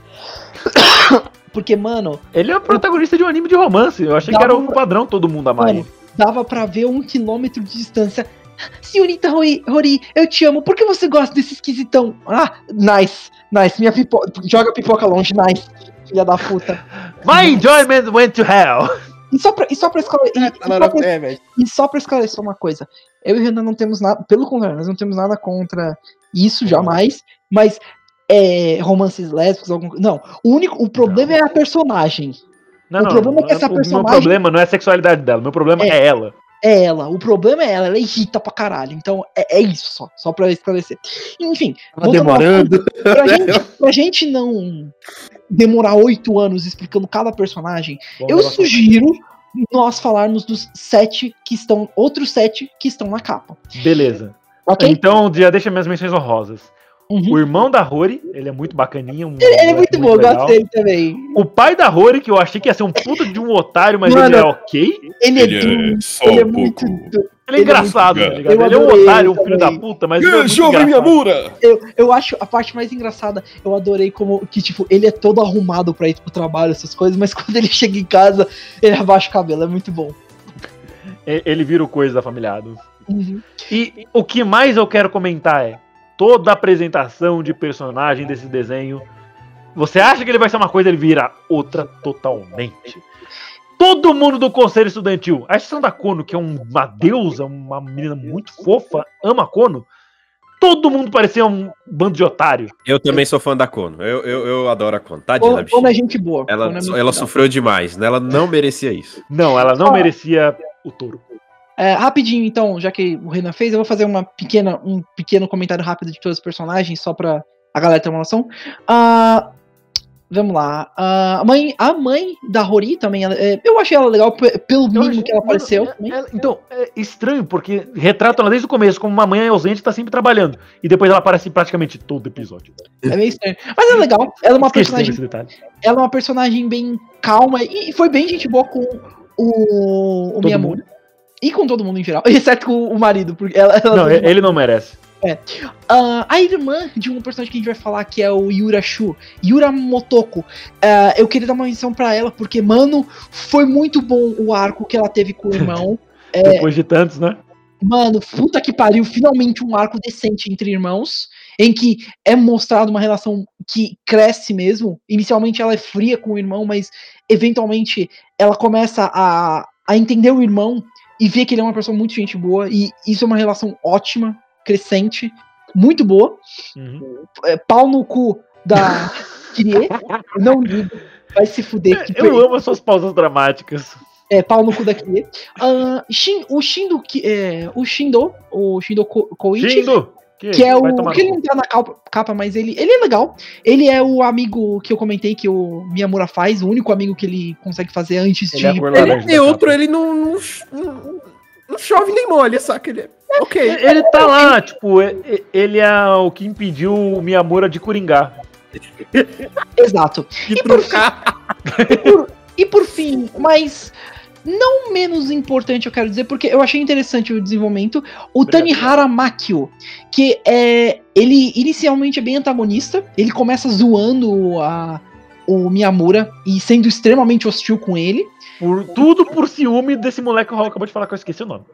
Porque, mano, Ele é o protagonista de um anime de romance. Eu achei que era o padrão todo mundo amar Mano, ele. dava pra ver um quilômetro de distância. Senhorita Rori, Rori, eu te amo. Por que você gosta desse esquisitão? Ah, nice, nice. Minha pipoca. Joga pipoca longe, nice. Filha da puta. My enjoyment went to hell. E só pra, e só pra esclarecer. e- e só pra- É, velho. E só pra esclarecer uma coisa, eu e o Renan não temos nada, pelo contrário, nós não temos nada contra isso jamais, mas é, romances lésbicos, algum, não, o único, o problema é a personagem, Não, O não, problema é que essa o meu personagem- problema não é a sexualidade dela, o meu problema é, É. ela. É ela, o problema é ela, ela irrita pra caralho, então é, é isso só, só pra esclarecer. Enfim, ao demorando. pra gente, pra gente não demorar oito anos explicando cada personagem, Vamos eu sugiro nós falarmos dos sete que estão, outros sete que estão na capa, Beleza. ok? Então, já deixa minhas menções honrosas. Uhum. O irmão da Rory, ele é muito bacaninha. Um Ele, ele é moleque muito bom, eu legal. gosto dele também. O pai da Rory, que eu achei que ia ser um puta de um otário, mas Mano, ele é ok. Ele, é, Ele é só ele é um muito. pouco. do- Ele é Ele é engraçado, muito tá ligado? Eu Ele é um otário, um filho da puta, mas é muito Jovem. Miyamura! Eu, eu acho a parte mais engraçada. Eu adorei como que, tipo, ele é todo arrumado pra ir pro trabalho, essas coisas, mas quando ele chega em casa, ele abaixa o cabelo. É muito bom. E- Ele vira o coisa da família Addams. Uhum. E o que mais eu quero comentar é toda a apresentação de personagem desse desenho. Você acha que ele vai ser uma coisa, ele vira outra totalmente. Todo mundo do conselho estudantil, a exceção da Kono, que é um- uma deusa, uma menina muito fofa, ama a Kono. Todo mundo parecia um bando de otário. Eu também sou fã da Kono. Eu, eu, eu adoro a Kono. Tadinha da bichinha. é gente boa. Ela, é ela sofreu demais, né? Ela não merecia isso. Não, ela não Ah. merecia o touro. É, rapidinho, então, já que o Renan fez, eu vou fazer uma pequena, um pequeno comentário rápido de todos os personagens, só pra a galera ter uma noção. Ah, vamos lá. Ah, a, mãe, a mãe da Rory também, ela- é, eu achei ela legal pe- pelo mínimo que ela apareceu. é- então, é estranho, porque retrata ela desde o começo como uma mãe ausente e tá sempre trabalhando. E depois ela aparece em praticamente todo episódio. É meio estranho. Mas é legal. Ela é uma Esqueci personagem ela é uma personagem bem calma e foi bem gente boa com o, o Miyamura. E com todo mundo em geral, exceto com o marido, porque ela, ela Não, ele não merece. Ah, a irmã de um personagem que a gente vai falar, que é o Yura Shu, Yura Motoko. ah, eu queria dar uma menção pra ela, porque, mano, foi muito bom o arco que ela teve com o irmão. É, Depois de tantos, né? Mano, puta que pariu, finalmente um arco decente entre irmãos, em que é mostrado uma relação que cresce mesmo. Inicialmente ela é fria com o irmão, mas eventualmente ela começa a, a entender o irmão e ver que ele é uma pessoa muito gente boa, e isso é uma relação ótima, crescente, muito boa. Uhum. É, pau no cu da Kirie, não ligo, vai se fuder. que Eu amo as suas pausas dramáticas. é, pau no cu da Kirie. Ah, Shin- o Shindo, é, o Shindo, o Shindo Ko- Koichi, Shindo! Que é vai o. Que ele não tá na capa, capa, mas ele, ele é legal. Ele é o amigo que eu comentei que o Miyamura faz, o único amigo que ele consegue fazer antes Ele é de. cor Ele outro, capa. ele não, não, não, não chove nem molha, saca? Ele é ok. Ele ele tá lá, tipo, ele é o que impediu o Miyamura de coringar. Exato. E E por, cá. e, por, e por fim, mas não menos importante, eu quero dizer, porque eu achei interessante o desenvolvimento, o Obrigado. Tanihara Makio, que é. Ele inicialmente é bem antagonista, ele começa zoando a, o Miyamura e sendo extremamente hostil com ele. Por, tudo por ciúme desse moleque que o Raul acabou de falar que eu esqueci o nome.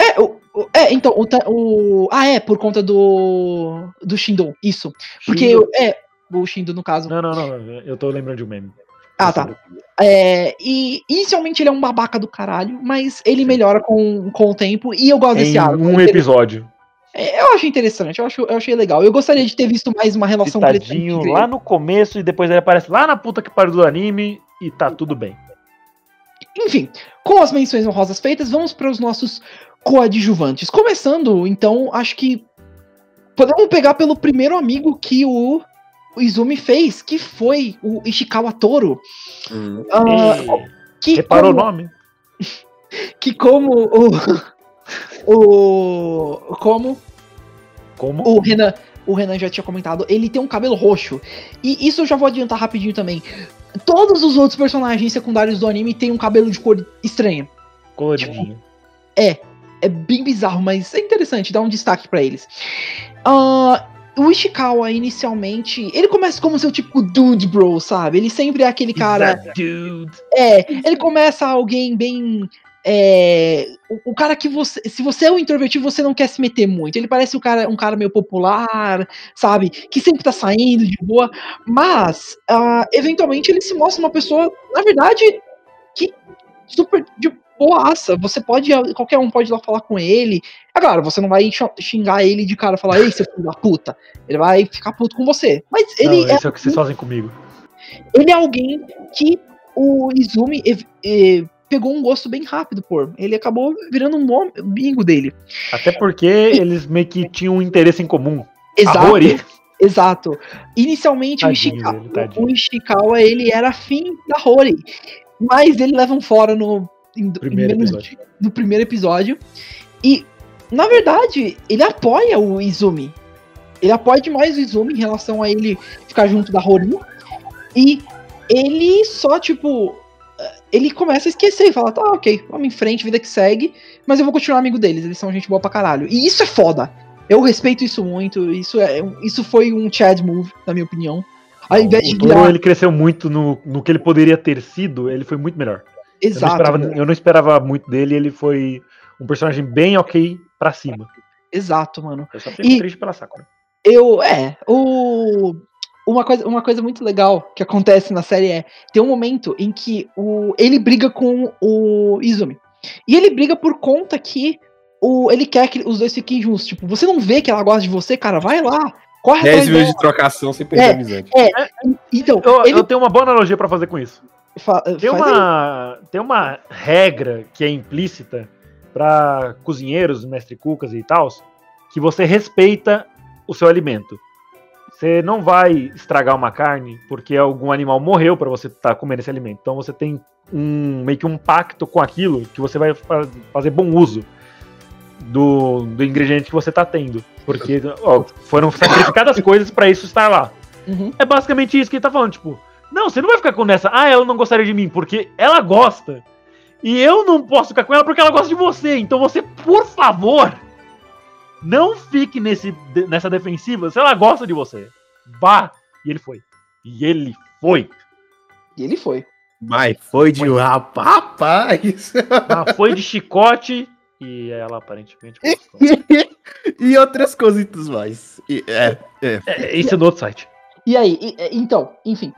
É, o, é então, o, o. Ah, é, por conta do. Do Shindo, isso. Porque, Shindo. é, o Shindo no caso. Não, não, não. Eu tô lembrando de um meme. Ah, tá. É, e inicialmente ele é um babaca do caralho, mas ele melhora com, com o tempo e eu gosto desse Em arco. um episódio. É, Eu acho interessante, eu, acho, eu achei legal. Eu gostaria de ter visto mais uma relação Citadinho lá no começo e depois ele aparece lá na puta que pariu do anime e tá tudo bem. Enfim, com as menções honrosas feitas, vamos para os nossos coadjuvantes. Começando, então, acho que podemos pegar pelo primeiro amigo que o Izumi fez, que foi o Ishikawa Toro. Hum. Ei, que Reparou o como- nome? que como o, o como Como? o Renan, o Renan já tinha comentado, ele tem um cabelo roxo. E isso eu já vou adiantar rapidinho também. Todos os outros personagens secundários do anime têm um cabelo de cor estranha. Coloridinho. É bem bizarro, mas é interessante, dá um destaque pra eles. Ah, o Ishikawa, inicialmente, ele começa como seu tipo dude bro, sabe? Ele sempre é aquele cara. Dude. É, ele começa alguém bem. É, o, o cara que você. Se você é um introvertido, você não quer se meter muito. Ele parece um cara, um cara meio popular, sabe? Que sempre tá saindo de boa. Mas, ah, eventualmente, ele se mostra uma pessoa, na verdade, que super de boaça. Você pode. Qualquer um pode ir lá falar com ele. É claro, você não vai xingar ele de cara e falar, ei, seu filho da puta. Ele vai ficar puto com você. Mas ele Não, é é o que vocês fazem comigo. ele é alguém que o Izumi pegou um gosto bem rápido por. Ele acabou virando um bom amigo dele. Até porque eles meio que tinham um interesse em comum. Exato. Exato. Inicialmente o, Tadinho Ishikawa, dele, tadinho. o Ishikawa ele era afim da Rory. Mas ele leva um fora no, em- em Primeiro episódio. de- no primeiro episódio. E, na verdade, ele apoia o Izumi. Ele apoia demais o Izumi em relação a ele ficar junto da Rory. E ele só, tipo. eh, Ele começa a esquecer e fala, tá, ok, vamos em frente, vida que segue, mas eu vou continuar amigo deles, eles são gente boa pra caralho. E isso é foda. Eu respeito isso muito, isso, é, isso foi um Chad move, na minha opinião. Ao invés de o Toro, virar. ele cresceu muito no, no que ele poderia ter sido, ele foi muito melhor. Eu não, Exato, esperava, eu não esperava muito dele, ele foi um personagem bem ok pra cima. exato, mano. Eu só fico E- triste pela Sakura. Eu, é, o uma coisa, uma coisa muito legal que acontece na série é tem um momento em que o ele briga com o Izumi. E ele briga por conta que o ele quer que os dois fiquem juntos, tipo, você não vê que ela gosta de você, cara, vai lá. Corre 10 atrás minutos dela. de trocação sem perder É. a amizade. Então, Eu, ele eu tenho uma boa analogia pra fazer com isso. Fa- Tem aí. uma, tem uma regra que é implícita pra cozinheiros, mestre cucas e tal, que você respeita o seu alimento. Você não vai estragar uma carne porque algum animal morreu pra você estar comendo esse alimento. Então você tem um meio que um pacto com aquilo que você vai fa- fazer bom uso do, do ingrediente que você tá tendo. Porque ó, foram sacrificadas coisas pra isso estar lá. Uhum. É basicamente isso que ele tá falando, tipo, não, você não vai ficar com nessa, ah, ela não gostaria de mim, porque ela gosta. E eu não posso ficar com ela porque ela gosta de você. Então você, por favor, não fique nesse, nessa defensiva se ela gosta de você. Vá. E ele foi. E ele foi. E ele foi. Mas foi de um rapaz. Ah, foi de chicote e ela aparentemente gostou. e outras cositas mais. E- é, é. É, isso é no outro site. E aí, e- e- então, enfim,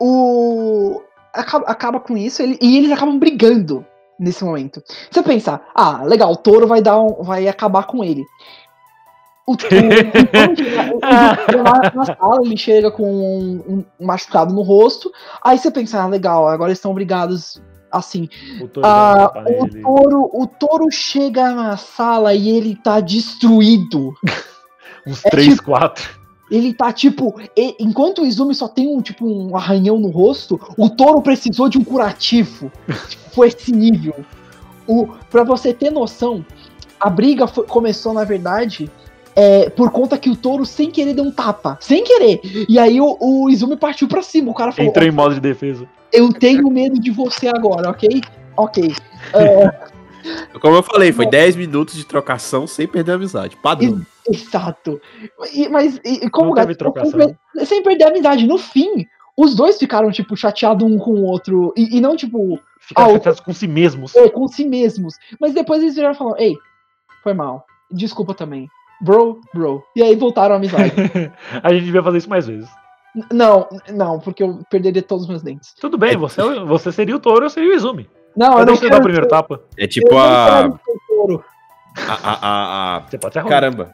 o acaba, acaba com isso ele- e eles acabam brigando nesse momento. Você pensa, ah, legal, o touro vai dar um- vai acabar com ele. O, o, o touro na sala, ele chega com um, um machucado no rosto. Aí você pensa, ah, legal, agora eles estão brigados assim. O Toro Ah, o touro, o touro chega na sala e ele tá destruído. Uns é 3, tipo- 4. Ele tá tipo. e- enquanto o Izumi só tem um tipo um arranhão no rosto, o touro precisou de um curativo. Tipo, Foi esse nível. O, pra você ter noção, a briga foi- começou, na verdade, é, por conta que o touro, sem querer, deu um tapa. Sem querer. E aí o, o Izumi partiu pra cima. O cara falou: Entrou em modo de defesa. Eu tenho medo de você agora, ok? Ok. É, Como eu falei, foi 10 minutos de trocação sem perder a amizade. Padrão. Exato. E- mas, e, como Não teve trocação. sem perder a amizade. No fim, os dois ficaram, tipo, chateados um com o outro. E, e não, tipo, Ficaram Ah, chateados com si mesmos. é, com si mesmos. Mas depois eles viraram e falaram, ei, foi mal. Desculpa também. Bro, bro. E aí voltaram a amizade. A gente devia fazer isso mais vezes. Não, não, porque eu perderia todos os meus dentes. Tudo bem, É. você, você seria o touro, eu seria o Izumi. Não, eu não você dar quero o primeiro tapa? É eu tipo não a. quero ser touro. a, a, a, a- Você pode ser ruim. Caramba.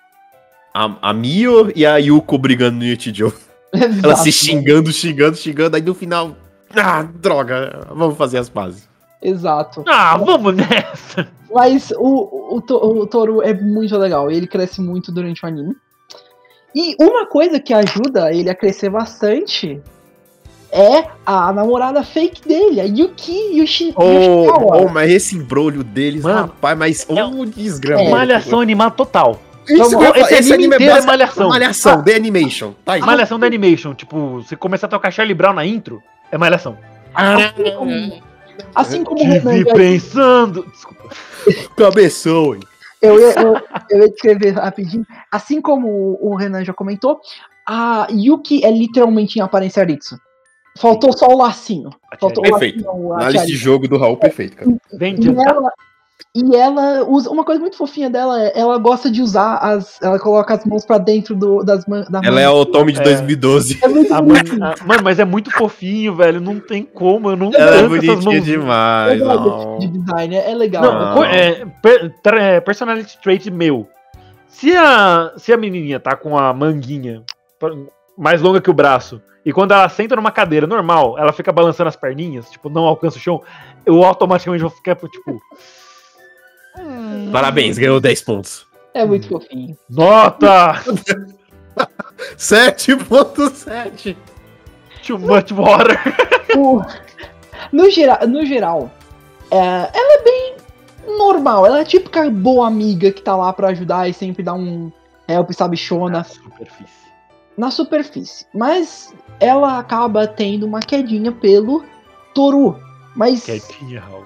A, a Mio e a Yuko brigando no Yuchijo. Elas Exato, se xingando, xingando, xingando. Aí no final. Ah, droga. Vamos fazer as pazes. Exato. Ah, vamos nessa! Mas o, o, to- o Toru é muito legal. Ele cresce muito durante o anime. E uma coisa que ajuda ele a crescer bastante é a namorada fake dele, a Yuki Yoshi, Oh, oh, mas esse embrulho deles, Mano, rapaz, mas é um desgrama. É. Malhação animada total. Isso eu ia falar, esse anime inteiro é básico- malhação. Malhação, The Animation. Tá aí. Malhação da Animation. Tipo, você começar a tocar Charlie Brown na intro, é malhação. Assim como, assim como o Renan vi já- pensando. Desculpa. Cabeção, hein? Eu ia, eu, eu ia descrever rapidinho. Assim como o, o Renan já comentou, a Yuki é literalmente em aparência Aritsu. Faltou só o lacinho. Faltou o Perfeito. lacinho, a Análise de jogo do Raul, perfeito, cara. Vem E de ela, e ela usa. Uma coisa muito fofinha dela é ela gosta de usar as. Ela coloca as mãos pra dentro do, das man, da Ela é mão. o Tommy de É. 2012. É muito A mãe- a- mano, mas é muito fofinho, velho. Não tem como. Eu não Ela é bonitinha mãos. demais. Não. de design, é, é legal. Não, é, per- é, personality trait meu. Se a, se a menininha tá com a manguinha mais longa que o braço, e quando ela senta numa cadeira normal, ela fica balançando as perninhas, tipo, não alcança o chão, eu automaticamente vou ficar, tipo, Parabéns, ganhou 10 pontos. É muito fofinho. nota! 7.7. Too much water! O- no, geral, no geral, é, ela é bem normal. Ela é a típica boa amiga que tá lá pra ajudar e sempre dá um help, sabichona Na superfície. na superfície. Mas ela acaba tendo uma quedinha pelo Toru. Mas. Quietinha, Raul.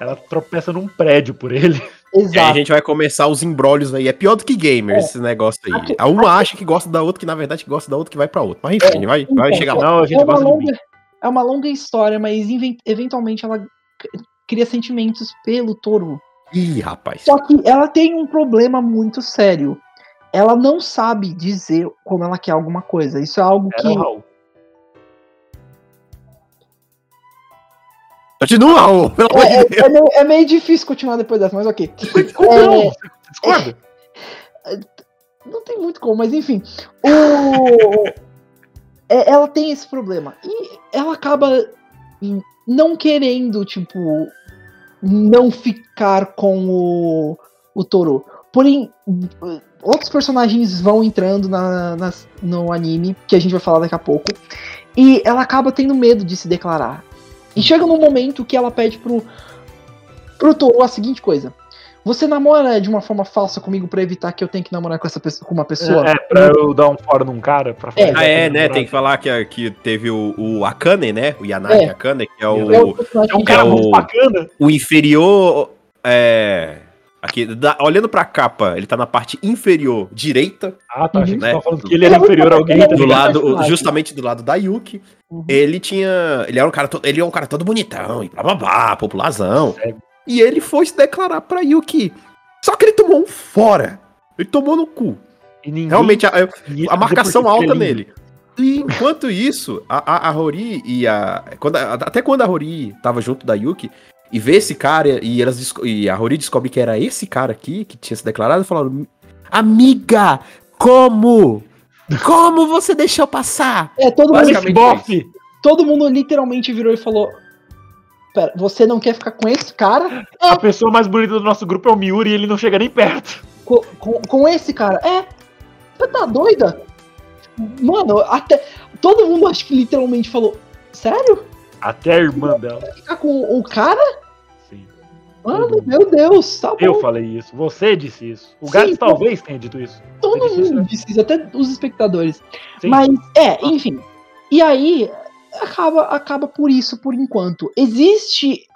Ela tropeça num prédio por ele. É, a Exato. gente vai começar os embrólios aí. É pior do que gamers esse negócio aí. Aqui- A uma acha que gosta da outra, que na verdade gosta da outra, que vai pra outra. Mas enfim, vai, vai então, chegar lá. Não, a gente é, uma gosta de mim. longa, é uma longa história, mas eventualmente ela cria sentimentos pelo Toru. Ih, rapaz. Só que ela tem um problema muito sério. Ela não sabe dizer como ela quer alguma coisa. Isso é algo Era que. Continua, Raul, pelo amor de É, Deus. é- é meio, é meio difícil continuar depois dessa, mas ok. É, não? Você discorda? Não tem muito como, mas enfim. O... é, ela tem esse problema. E ela acaba não querendo, tipo, não ficar com o, o Toro. Porém, outros personagens vão entrando na, nas- no anime, que a gente vai falar daqui a pouco. E ela acaba tendo medo de se declarar. E chega num momento que ela pede pro, pro Toro a seguinte coisa. Você namora de uma forma falsa comigo pra evitar que eu tenha que namorar com, essa pessoa, com uma pessoa? É, pra eu dar um fora num cara. Pra É. Ah, é, né? Tem que falar que, que teve o, o Akane, né? O Yanagi É. Akane, que é É o, o personagem É um cara É muito o- bacana. o inferior. É. Aqui, da- olhando pra capa, ele tá na parte inferior direita, Ah, tá. A gente Né? tava falando que ele era inferior a alguém. tá do lado, justamente do lado da Yuki. Uhum. Ele tinha. Ele era um cara todo, ele é um cara todo bonitão e blá blá blá, popularzão. Sério? E ele foi se declarar pra Yuki. Só que ele tomou um fora. Ele tomou no cu. E ninguém Realmente, a, a marcação alta é nele. E enquanto isso, a, a, a e a. Quando Até quando a Rory tava junto da Yuki e vê esse cara e, elas, e a Rory descobre que era esse cara aqui que tinha se declarado e falaram: Amiga, como? Como você deixou passar? É, todo mundo, bofe! todo mundo literalmente virou e falou: Pera, você não quer ficar com esse cara? A pessoa mais bonita do nosso grupo é o Miuri e ele não chega nem perto. Com, com, com esse cara? É. Você tá doida? Mano, até. Todo mundo acho que literalmente falou: Sério? Até a irmã dela. Ficar com o cara? Mano, meu Deus, tá bom. Eu falei isso. Você disse isso. O Gats talvez tenha dito isso. Todo disse mundo isso, disse isso, até os espectadores. Sim. Mas, é, enfim. E aí, acaba, acaba por isso, por enquanto. Existe.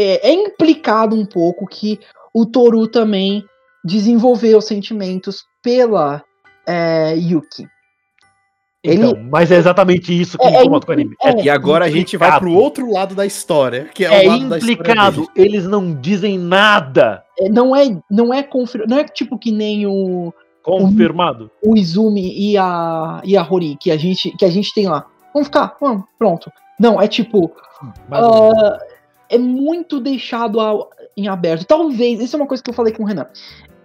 É, é implicado um pouco que o Toru também desenvolveu sentimentos pela é, Yuki. Então, mas é exatamente isso que É, me é incomoda com o anime. é, E agora a gente vai pro outro lado da história, que é, É o lado da história implicado. dele. Eles não dizem nada. É, não é não é confir... não é tipo que nem o, Confirmado. o Izumi e a e a Hori que a gente que a gente tem lá. Vamos ficar, vamos, pronto. Não, é tipo ah, é muito deixado ao- em aberto. Talvez, isso é uma coisa que eu falei com o Renan.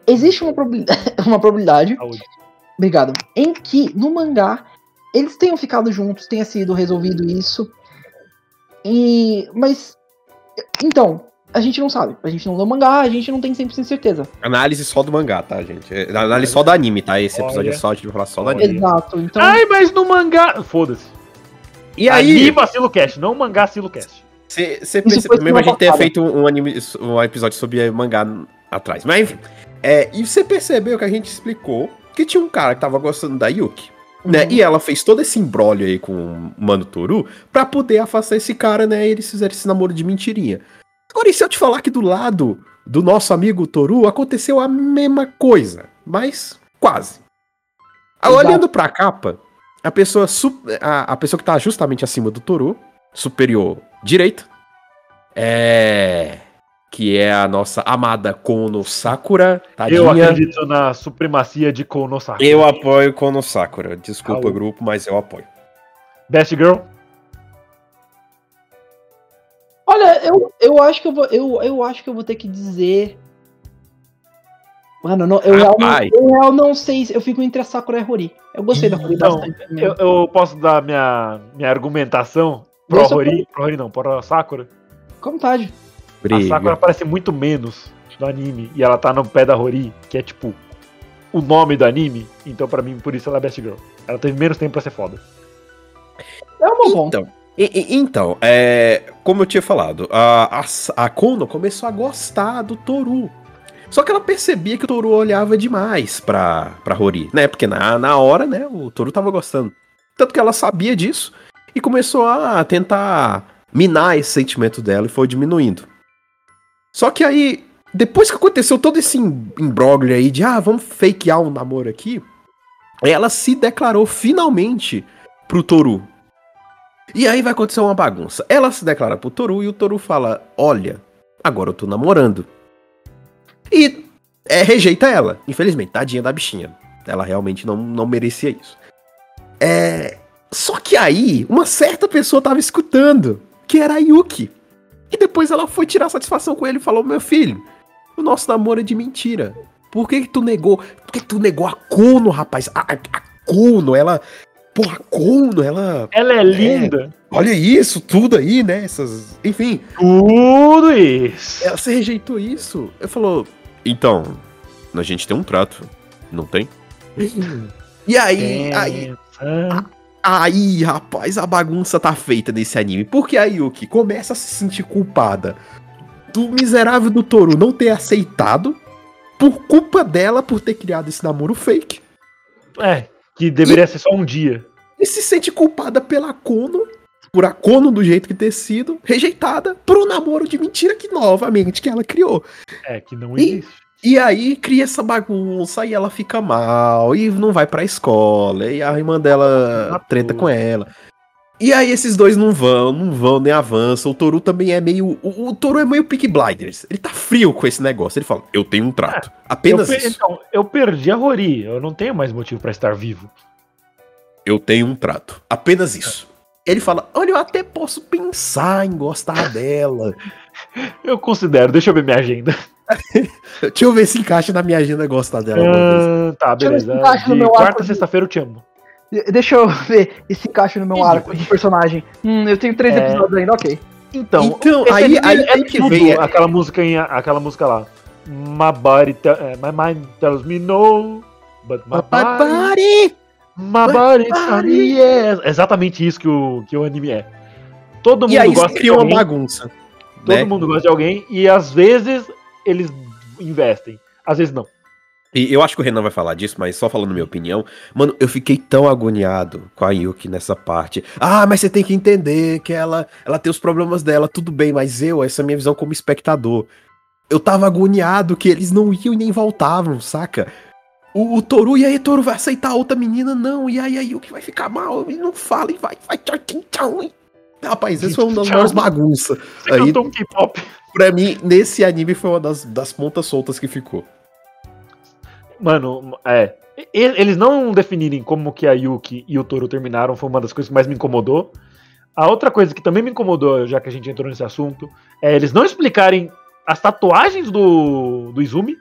Existe uma probabilidade, uma probabilidade Saúde. obrigado, em que no mangá eles tenham ficado juntos, tenha sido resolvido isso. E mas então, a gente não sabe. A gente não o mangá, a gente não tem 100% certeza. Análise só do mangá, tá, gente? É, Análise só do anime, tá? Esse episódio Olha. é só, a gente vai falar só do anime. Exato. Então, Ai, mas no mangá. Foda-se. E aí, Anima Silocast, não mangá Silocast. você percebeu, mesmo a gente ter feito um, anime, um episódio sobre mangá atrás. Mas enfim, é, e você percebeu que a gente explicou que tinha um cara que tava gostando da Yuki. Né? Uhum. E ela fez todo esse embrólio aí com o Mano Toru pra poder afastar esse cara, né? E eles fizeram esse namoro de mentirinha. Agora, e se eu te falar que do lado do nosso amigo Toru aconteceu a mesma coisa, mas quase. Ah, Exato. Olhando pra capa, a pessoa, a, a pessoa que tá justamente acima do Toru, superior direita, é. Que é a nossa amada Kono Sakura, Eu tadinha. acredito na supremacia de Konosaka. Eu apoio Kono Sakura. Desculpa, Raul. grupo, mas eu apoio. Best Girl? Olha, eu, eu acho que eu vou. Eu, eu acho que eu vou ter que dizer. Mano, não- eu, real não, eu real não sei. se- Eu fico entre a Sakura e a Rory. Eu gostei da Rory Então, bastante. Eu, eu posso dar minha, minha argumentação pro eu- Rory? Pro Rory não, pro Sakura. Com vontade. A Sakura aparece muito menos no anime e ela tá no pé da Rory, que é tipo o nome do anime. Então, pra mim, por isso ela é Best Girl. Ela teve menos tempo pra ser foda. É um bom ponto. Então, e- e- então é, como eu tinha falado, a, a, a Kono começou a gostar do Toru. Só que ela percebia que o Toru olhava demais pra, pra Rory, né? Porque na, na hora, né, o Toru tava gostando. Tanto que ela sabia disso e começou a tentar minar esse sentimento dela e foi diminuindo. Só que aí, depois que aconteceu todo esse imbróglio aí de, ah, vamos fakear um namoro aqui, ela se declarou finalmente pro Toru. E aí vai acontecer uma bagunça. Ela se declara pro Toru e o Toru fala: Olha, agora eu tô namorando. E é, rejeita ela. Infelizmente, tadinha da bichinha. Ela realmente não, não merecia isso. É. Só que aí, uma certa pessoa tava escutando, que era a Yuki. E depois ela foi tirar satisfação com ele e falou: Meu filho, o nosso namoro é de mentira. Por que, que tu negou? Por que, que tu negou a Kono, rapaz? A, a, a Kono, ela. Porra, a Kono, ela. Ela é linda. Olha isso, tudo aí, né? Essas. Enfim, Tudo isso. ela se rejeitou isso. Eu falou. Então, a gente tem um trato, não tem? E aí, aí, Pensa. Aí, rapaz, a bagunça tá feita nesse anime. Porque a Yuki começa a se sentir culpada do miserável do Toru não ter aceitado por culpa dela por ter criado esse namoro fake. É, que deveria ser só um dia. E se sente culpada pela Kono, por a Kono do jeito que ter sido, rejeitada por um namoro de mentira que novamente que ela criou. É, que não E- existe. E aí cria essa bagunça e ela fica mal e não vai pra escola e a irmã dela Matou. treta com ela. E aí esses dois não vão, não vão nem avançam. O Toru também é meio. O, o Toru é meio Peak Blinders. Ele tá frio com esse negócio. Ele fala: Eu tenho um trato. Apenas eu, per- isso. Então, eu perdi a Rory. Eu não tenho mais motivo pra estar vivo. Eu tenho um trato. Apenas isso. Ele fala: Olha, eu até posso pensar em gostar dela. Eu considero, deixa eu ver minha agenda. Deixa eu ver se encaixa na minha agenda gostar dela. Ah, tá, Deixa eu ver se beleza. encaixa no De meu quarta a sexta-feira eu te amo. De- Deixa eu ver esse encaixe no meu Entendi. arco de personagem. Hum, eu tenho três É. episódios ainda, ok. Então, Então, aí, aí é tem que tudo ver. aquela música, em, aquela música lá. My body, te- é, my mind tells me no, but my Papai, body, my my body body. tells me yes. Exatamente isso que o, que o anime é. Todo mundo E aí gosta se de cria uma alguém, bagunça. todo né? mundo gosta de alguém e às vezes eles investem, às vezes não. E eu acho que o Renan vai falar disso, mas só falando minha opinião. Mano, eu fiquei tão agoniado com a Yuki nessa parte. Ah, mas você tem que entender que ela, ela tem os problemas dela, tudo bem, mas eu, essa é a minha visão como espectador. Eu tava agoniado que eles não iam e nem voltavam, saca? O, o Toru, e aí, Toru vai aceitar a outra menina? Não, e aí a Yuki vai ficar mal, ele não fala e vai, vai, tchau, tchau, tchau. Rapaz, esse foi uma das maiores bagunças. Aí, um K-pop. pra mim, nesse anime foi uma das, das pontas soltas que ficou. Mano, é. Eles não definirem como que a Yuki e o Toru terminaram foi uma das coisas que mais me incomodou. A outra coisa que também me incomodou, já que a gente entrou nesse assunto, é eles não explicarem as tatuagens do, do Izumi.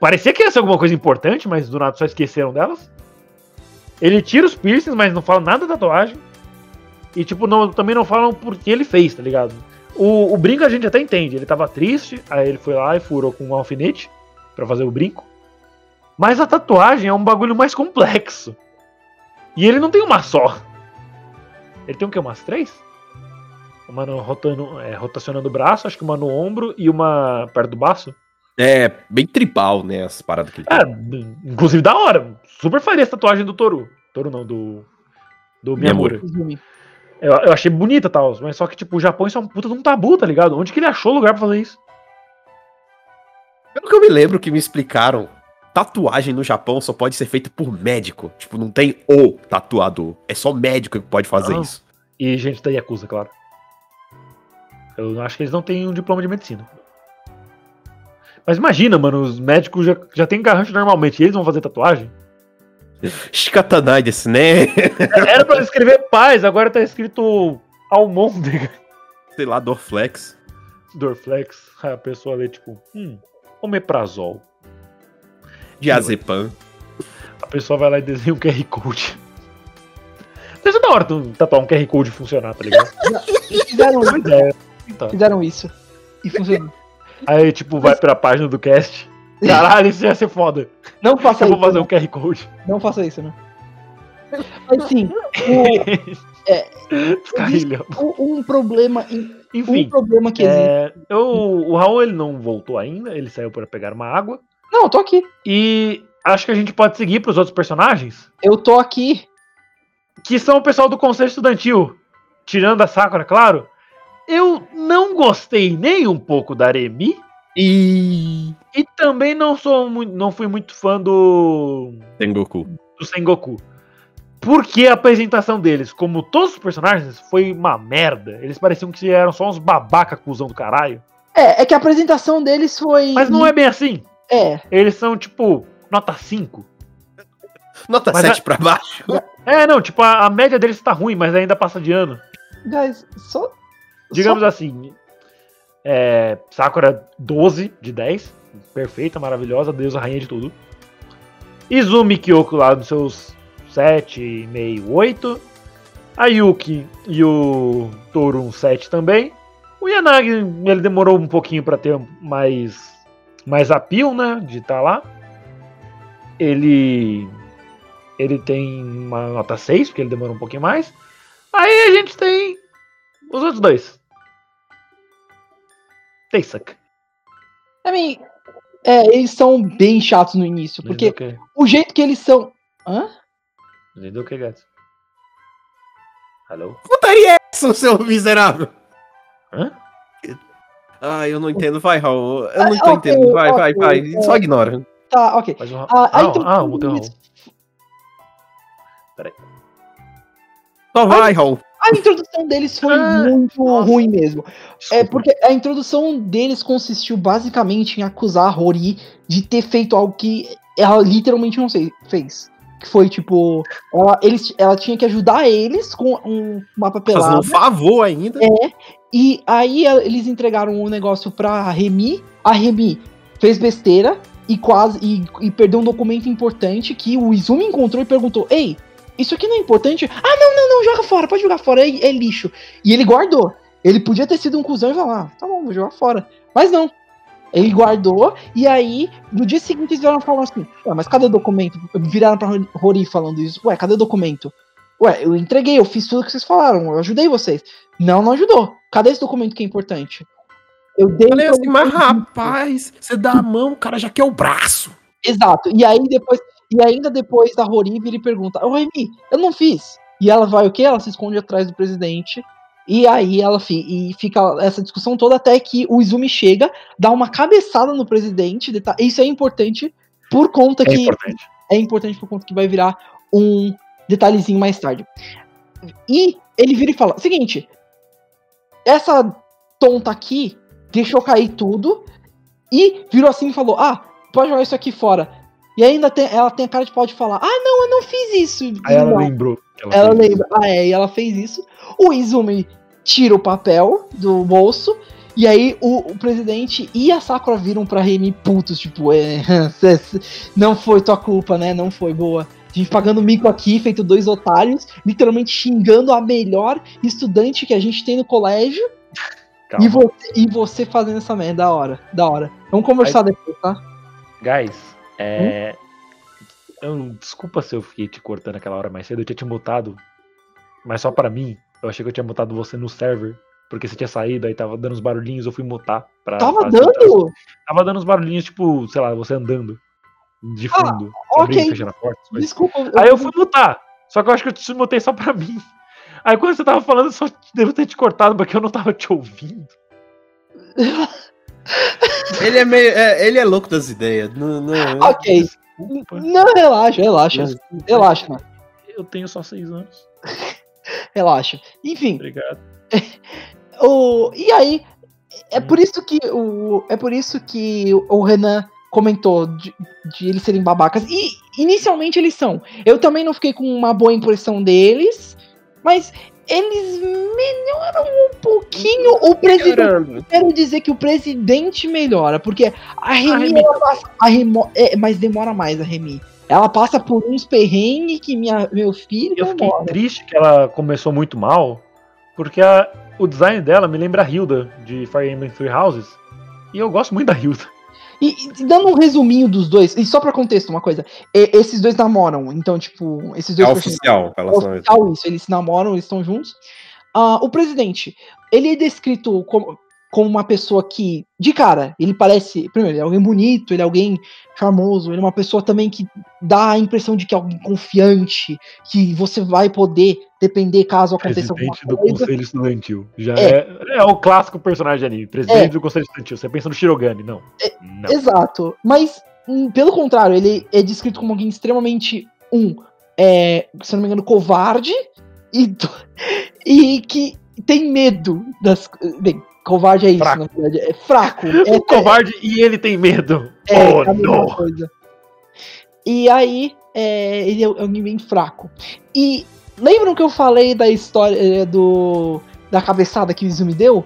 Parecia que ia ser alguma coisa importante, mas do nada só esqueceram delas. Ele tira os piercings, mas não fala nada da tatuagem. E, tipo, não, também não falam por que ele fez, tá ligado? O, o brinco a gente até entende. Ele tava triste, aí ele foi lá e furou com um alfinete pra fazer o brinco. Mas a tatuagem é um bagulho mais complexo. E ele não tem uma só. Ele tem o quê? Umas três? Uma no, rotando, é, rotacionando o braço, acho que uma no ombro e uma perto do baço. É, bem tribal, né, as paradas que ele É, tem. inclusive da hora. Super faria essa tatuagem do Toru. Toru não, do. Do Miyamura. Miyamura. Eu, eu achei bonita tal, mas só que, tipo, o Japão isso é um puta de um tabu, tá ligado? Onde que ele achou lugar pra fazer isso? Pelo que eu me lembro que me explicaram, tatuagem no Japão só pode ser feita por médico. Tipo, não tem o tatuador. É só médico que pode fazer Ah. isso. E gente da Yakuza, claro. Eu acho que eles não têm um diploma de medicina. Mas imagina, mano, os médicos já, já têm garrancho normalmente, e eles vão fazer tatuagem? Shikatanai né? Era pra escrever paz, agora tá escrito almôndega. Sei lá, Dorflex. Dorflex. Aí a pessoa lê tipo, hum, omeprazol. Diazepam. A pessoa vai lá e desenha um QR Code. Deve ser da hora tu tatuar um QR Code e funcionar, tá ligado? Fizeram, Boa ideia. Então. fizeram isso. E funcionou. Aí, tipo, vai pra página do cast. Caralho, isso ia ser foda. Não faça Eu isso. vou fazer não. um QR Code. Não faça isso, né? Mas sim, o- Carrilha. o- um problema, um Enfim, problema que existe. é, eu, o Raul ele não voltou ainda, ele saiu para pegar uma água. Não, eu tô aqui. E acho que a gente pode seguir pros outros personagens, Eu tô aqui. que são o pessoal do Conselho Estudantil. Tirando a Sakura, claro. Eu não gostei nem um pouco da Aremi. E. E também não sou muito, não fui muito fã do Tengoku. do Sengoku. Porque a apresentação deles, como todos os personagens, foi uma merda. Eles pareciam que eram só uns babaca cuzão do caralho. É, é que a apresentação deles foi. Mas não é bem assim. É, Eles são, tipo, nota 5. Nota Mas 7 pra baixo. É, não, tipo, a, a média deles tá ruim, mas ainda passa de ano. guys, só. Digamos só, assim. É, Sakura 12 de 10. Perfeita, maravilhosa, deusa rainha de tudo. Izumi Kyoko lá nos seus 7,5, 8. A Yuki e o Toru um 7 também. O Yanagi, ele demorou um pouquinho pra ter mais, mais appeal, né? De estar lá. Ele. Ele tem uma nota 6, porque ele demorou um pouquinho mais. Aí a gente tem os outros dois. Tem suck. I mean, é, eles são bem chatos no início, porque o jeito que eles são. Hã? Entendeu o que, Gats? Alô? Putaria é essa, seu miserável? Hã? Ah, eu não entendo. Vai, Raul. Eu não Ah, tô ok, entendendo. Vai, vai, ok, vai. é. Só ignora. Tá, ok. Um... Ah, Ah, aí ah, tem- ah, o Raul. Só vai, Raul. A introdução deles foi Ah, muito nossa. ruim mesmo. É porque a introdução deles consistiu basicamente em acusar a Rory de ter feito algo que ela literalmente não sei, fez. Que foi tipo, ela, eles, ela tinha que ajudar eles com um, uma papelada. Fazendo um favor ainda. E aí eles entregaram o negócio pra Remy. A Remy fez besteira e quase e, e perdeu um documento importante que o Izumi encontrou e perguntou: Ei, isso aqui não é importante? Ah, não, não, não, joga fora, pode jogar fora, é, é lixo. E ele guardou. Ele podia ter sido um cuzão e falar: ah, tá bom, vou jogar fora. Mas não. Ele guardou, e aí, no dia seguinte, eles vieram falar assim: Ué, mas cadê o documento? Viraram pra Rory falando isso: Ué, cadê o documento? Ué, eu entreguei, eu fiz tudo que vocês falaram, eu ajudei vocês. Não, não ajudou. Cadê esse documento que é importante? Eu dei. Falei assim, mas rapaz, você dá a mão, o cara já quer o braço. Exato. E aí depois. E ainda depois da Rory vira e pergunta: Ô Remy, eu não fiz. E ela vai o quê? Ela se esconde atrás do presidente. E aí ela fi, e fica essa discussão toda até que o Izumi chega, dá uma cabeçada no presidente. deta- Isso é importante por conta É que. importante. é importante por conta que vai virar um detalhezinho mais tarde. E ele vira e fala: seguinte, essa tonta aqui deixou cair tudo e virou assim e falou: ah, pode jogar isso aqui fora. E ainda tem, ela tem a cara de pode falar: ah, não, eu não fiz isso. Aí ela Não. lembrou. Ela fez. lembra, ah, é, e ela fez isso. O Izumi tira o papel do bolso. E aí o, o presidente e a Sakura viram pra Remy putos, tipo, é, não foi tua culpa, né? Não foi boa. A gente pagando mico aqui, feito dois otários, literalmente xingando a melhor estudante que a gente tem no colégio. E você, e você fazendo essa merda, da hora, da hora. Vamos conversar depois, tá? Guys, é. Eu, desculpa se eu fiquei te cortando aquela hora mais cedo, eu tinha te mutado. Mas só pra mim, eu achei que eu tinha mutado você no server. Porque você tinha saído, aí tava dando uns barulhinhos, eu fui mutar. Pra, Tava pra- dando? Tava dando uns barulhinhos, tipo, sei lá, você andando. De Ah, fundo. e ok. porta. coisas. Desculpa. Aí eu fui mutar. Só que eu acho que eu te mutei só pra mim. Aí quando você tava falando, eu só devo ter te cortado porque eu não tava te ouvindo. Ele é meio. é, ele é louco das ideias. Não, não, Ok. Desculpa. Não, relaxa, relaxa. Desculpa. Relaxa, mano. Eu tenho só seis anos. Relaxa. Enfim, Obrigado. o, e aí, é por isso que o, é por isso que o Renan comentou de, de eles serem babacas. E inicialmente eles são. Eu também não fiquei com uma boa impressão deles, mas eles melhoram um pouquinho o presidente. Quero dizer que o presidente melhora, porque a Remy, Remy- ela passa, a Remo- é, mas demora mais a Remy. Ela passa por uns perrengues que minha, meu filho Eu fiquei triste que ela começou muito mal, porque a- o design dela me lembra a Hilda de Fire Emblem Three Houses. E eu gosto muito da Hilda. E, e dando um resuminho dos dois, e só pra contexto, uma coisa, e- esses dois namoram, então, tipo, esses É dois personagens- oficial. É oficial isso, eles se namoram, eles estão juntos. Ah, o presidente, ele é descrito como, como uma pessoa que, de cara, ele parece. Primeiro, ele é alguém bonito, ele é alguém charmoso, ele é uma pessoa também que dá a impressão de que é alguém confiante, que você vai poder depender caso aconteça alguma Presidente do coisa. Conselho Estudantil. Já É. é, é o clássico personagem de anime. Presidente É. do Conselho Estudantil. Você pensa no Shirogane, não. Não. Exato. Mas, hum, pelo contrário, ele é descrito como alguém extremamente, um, é, se não me engano, covarde, e, e que tem medo das. Bem, covarde é isso, Fraco. na verdade. É fraco. É, O covarde e ele tem medo. é, oh, é não. coisa. E aí, é, ele é alguém bem fraco. E lembram que eu falei da história é, do da cabeçada que o Izumi deu?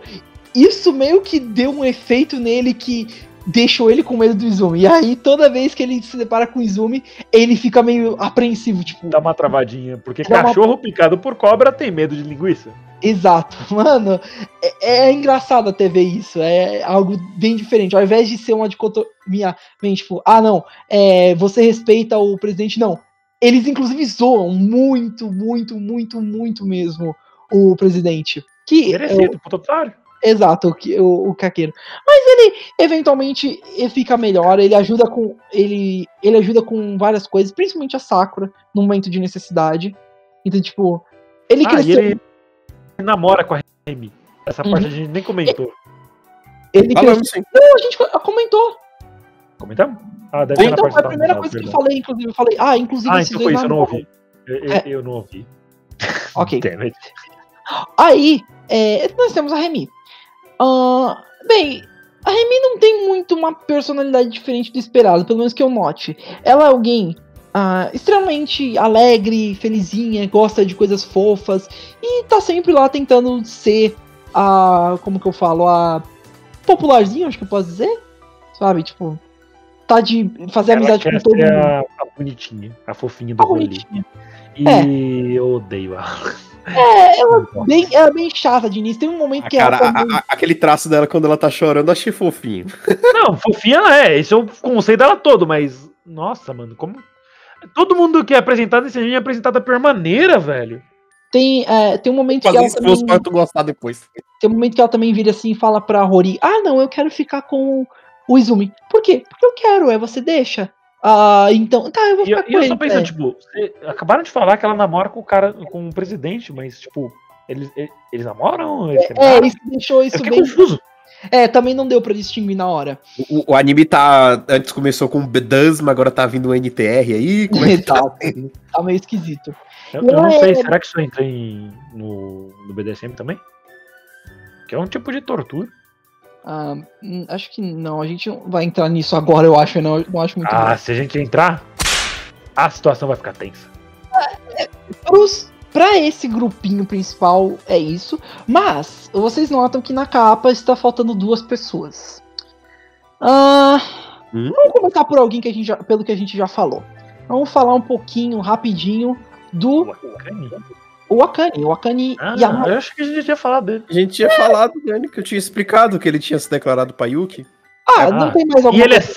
Isso meio que deu um efeito nele que deixou ele com medo do Izumi. E aí, toda vez que ele se depara com o Izumi, ele fica meio apreensivo, tipo, Dá uma travadinha. Porque Dá uma- cachorro picado por cobra tem medo de linguiça. Exato, mano. É, é engraçado até ver isso. É algo bem diferente. Ao invés de ser uma dicotomia, bem, tipo, ah, não, é, você respeita o presidente, não. Eles, inclusive, zoam muito, muito, muito, muito mesmo o presidente. Que é Merecido, puto otário. Exato, o, o, o caqueiro. Mas ele eventualmente ele fica melhor, ele ajuda com. Ele, ele ajuda com várias coisas, principalmente a Sakura, no momento de necessidade. Então, tipo, ele Ah, cresceu. ele namora com a Remy. Essa Uhum. parte a gente nem comentou. Ele. Falamos sim. Não, a gente comentou. Comentamos? Ah, deve ser na Então, parte foi a da primeira coisa que eu falei, inclusive. Eu falei, ah, inclusive Ah, então foi isso, eu não ouvi. Eu, eu- É. eu não ouvi. Ok. Aí, é, nós temos a Remy. Ah, bem, a Remy não tem muito uma personalidade diferente do esperado, pelo menos que eu note. Ela é alguém ah, extremamente alegre, felizinha, gosta de coisas fofas e tá sempre lá tentando ser a. Como que eu falo? A popularzinho, acho que eu posso dizer. Sabe? Tipo, tá de fazer Ela amizade quer com todo ser mundo. a, a bonitinha, a fofinha do A rolê. bonitinha. E eu odeio ela. É, ela bem, ela é bem chata de início. Tem um momento A que cara, ela. a- também- a- aquele traço dela quando ela tá chorando, eu achei fofinho. Não, fofinha ela é. Esse é o conceito dela todo, mas. Nossa, mano, como. Todo mundo que é apresentado nesse anime é apresentado da pior maneira, velho. Tem, é, tem um momento que Fazer ela esforço também, pra tu gostar depois. tem um momento que ela também vira assim e fala pra Rory: Ah, não, eu quero ficar com o Izumi. Por quê? Porque eu quero, é você deixa. Ah, então, tá, eu vou E eu, ficar e com eu ele. só pensando, é. tipo, você- acabaram de falar que ela namora com o cara, com o presidente, mas, tipo, eles, eles, eles namoram? Eles É, isso deixou eu isso fiquei bem. confuso. É, também não deu pra distinguir na hora. O, o anime tá. Antes começou com Bedasma, agora tá vindo o NTR aí. Como é que tá? Tá meio esquisito. Eu, eu não sei, é- será que isso entra em, no, no BDSM também? Que é um tipo de tortura. Ah, hum, acho que não, a gente não vai entrar nisso agora, eu acho, eu não, não acho muito Ah, bom. se a gente entrar, a situação vai ficar tensa. Pros, pra esse grupinho principal é isso, mas vocês notam que na capa está faltando duas pessoas. Ah, Hum? Vamos começar por alguém que a gente já, pelo que a gente já falou. Vamos falar um pouquinho, rapidinho, do Wakani? o Akane. O Akane Ah, eu acho que a gente já tinha falado dele. A gente tinha falado, Dani, que eu tinha explicado que ele tinha se declarado pra Yuki. Ah, Ah, não tem mais E alguma ele é coisa.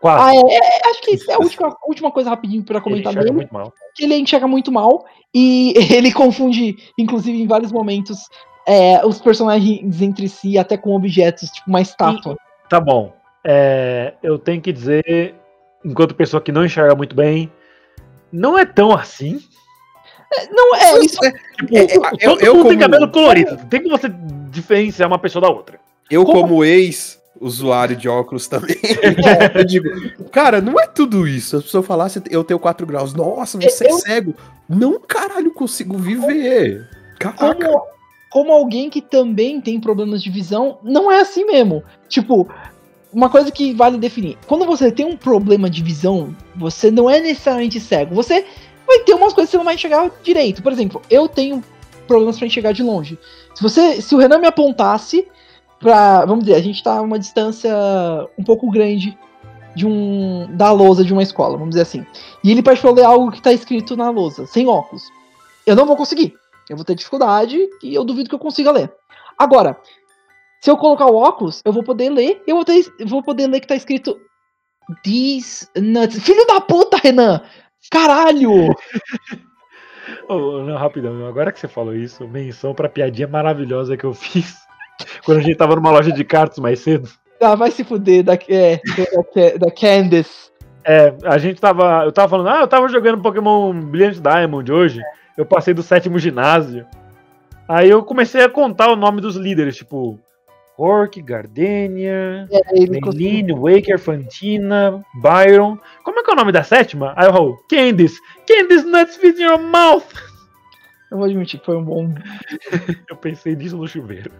Cego. Ah, Quase. é, é, acho que é a última, a última coisa rapidinho pra ele comentar enxerga dele. muito mal. que ele enxerga muito mal e ele confunde, inclusive, em vários momentos, é, os personagens entre si, até com objetos, tipo uma estátua. Tá bom. É, eu tenho que dizer, enquanto pessoa que não enxerga muito bem, não é tão assim. Não, é, isso Tipo, É, é, todo eu- mundo eu tem como- cabelo colorido. Tem que você diferenciar uma pessoa da outra. Eu, Como- como ex-usuário de óculos também, eu digo, cara, não é tudo isso. As pessoas falassem, eu tenho 4 graus. Nossa, você é Eu- cego. Não, caralho, consigo viver. Caraca. como, como alguém que também tem problemas de visão, não é assim mesmo. Tipo, uma coisa que vale definir. Quando você tem um problema de visão, você não é necessariamente cego. Você vai ter umas coisas que você não vai enxergar direito. Por exemplo, eu tenho problemas para enxergar de longe. Se você, se o Renan me apontasse pra, vamos dizer, a gente tá a uma distância um pouco grande de um da lousa de uma escola, vamos dizer assim. E ele pra eu ler algo que tá escrito na lousa, sem óculos. Eu não vou conseguir. Eu vou ter dificuldade e eu duvido que eu consiga ler. Agora, se eu colocar o óculos, eu vou poder ler, eu vou, ter, vou poder ler que tá escrito These nuts. Filho da puta, Renan! Caralho! Ô, não, rapidão, agora que você falou isso, menção pra piadinha maravilhosa que eu fiz quando a gente tava numa loja de cartas mais cedo. Ah, vai se fuder da, é, da, da Candace. É, a gente tava. Eu tava falando, ah, eu tava jogando Pokémon Brilliant Diamond hoje. Eu passei do sétimo ginásio. Aí eu comecei a contar o nome dos líderes, tipo. Orc, Gardenia, É, Meline, Waker, Fantina, Byron. Como é que é o nome da sétima? Aí o Raul, Candice. Candice Nuts Fit in Your Mouth. Eu vou admitir que foi um bom. Eu pensei nisso no chuveiro.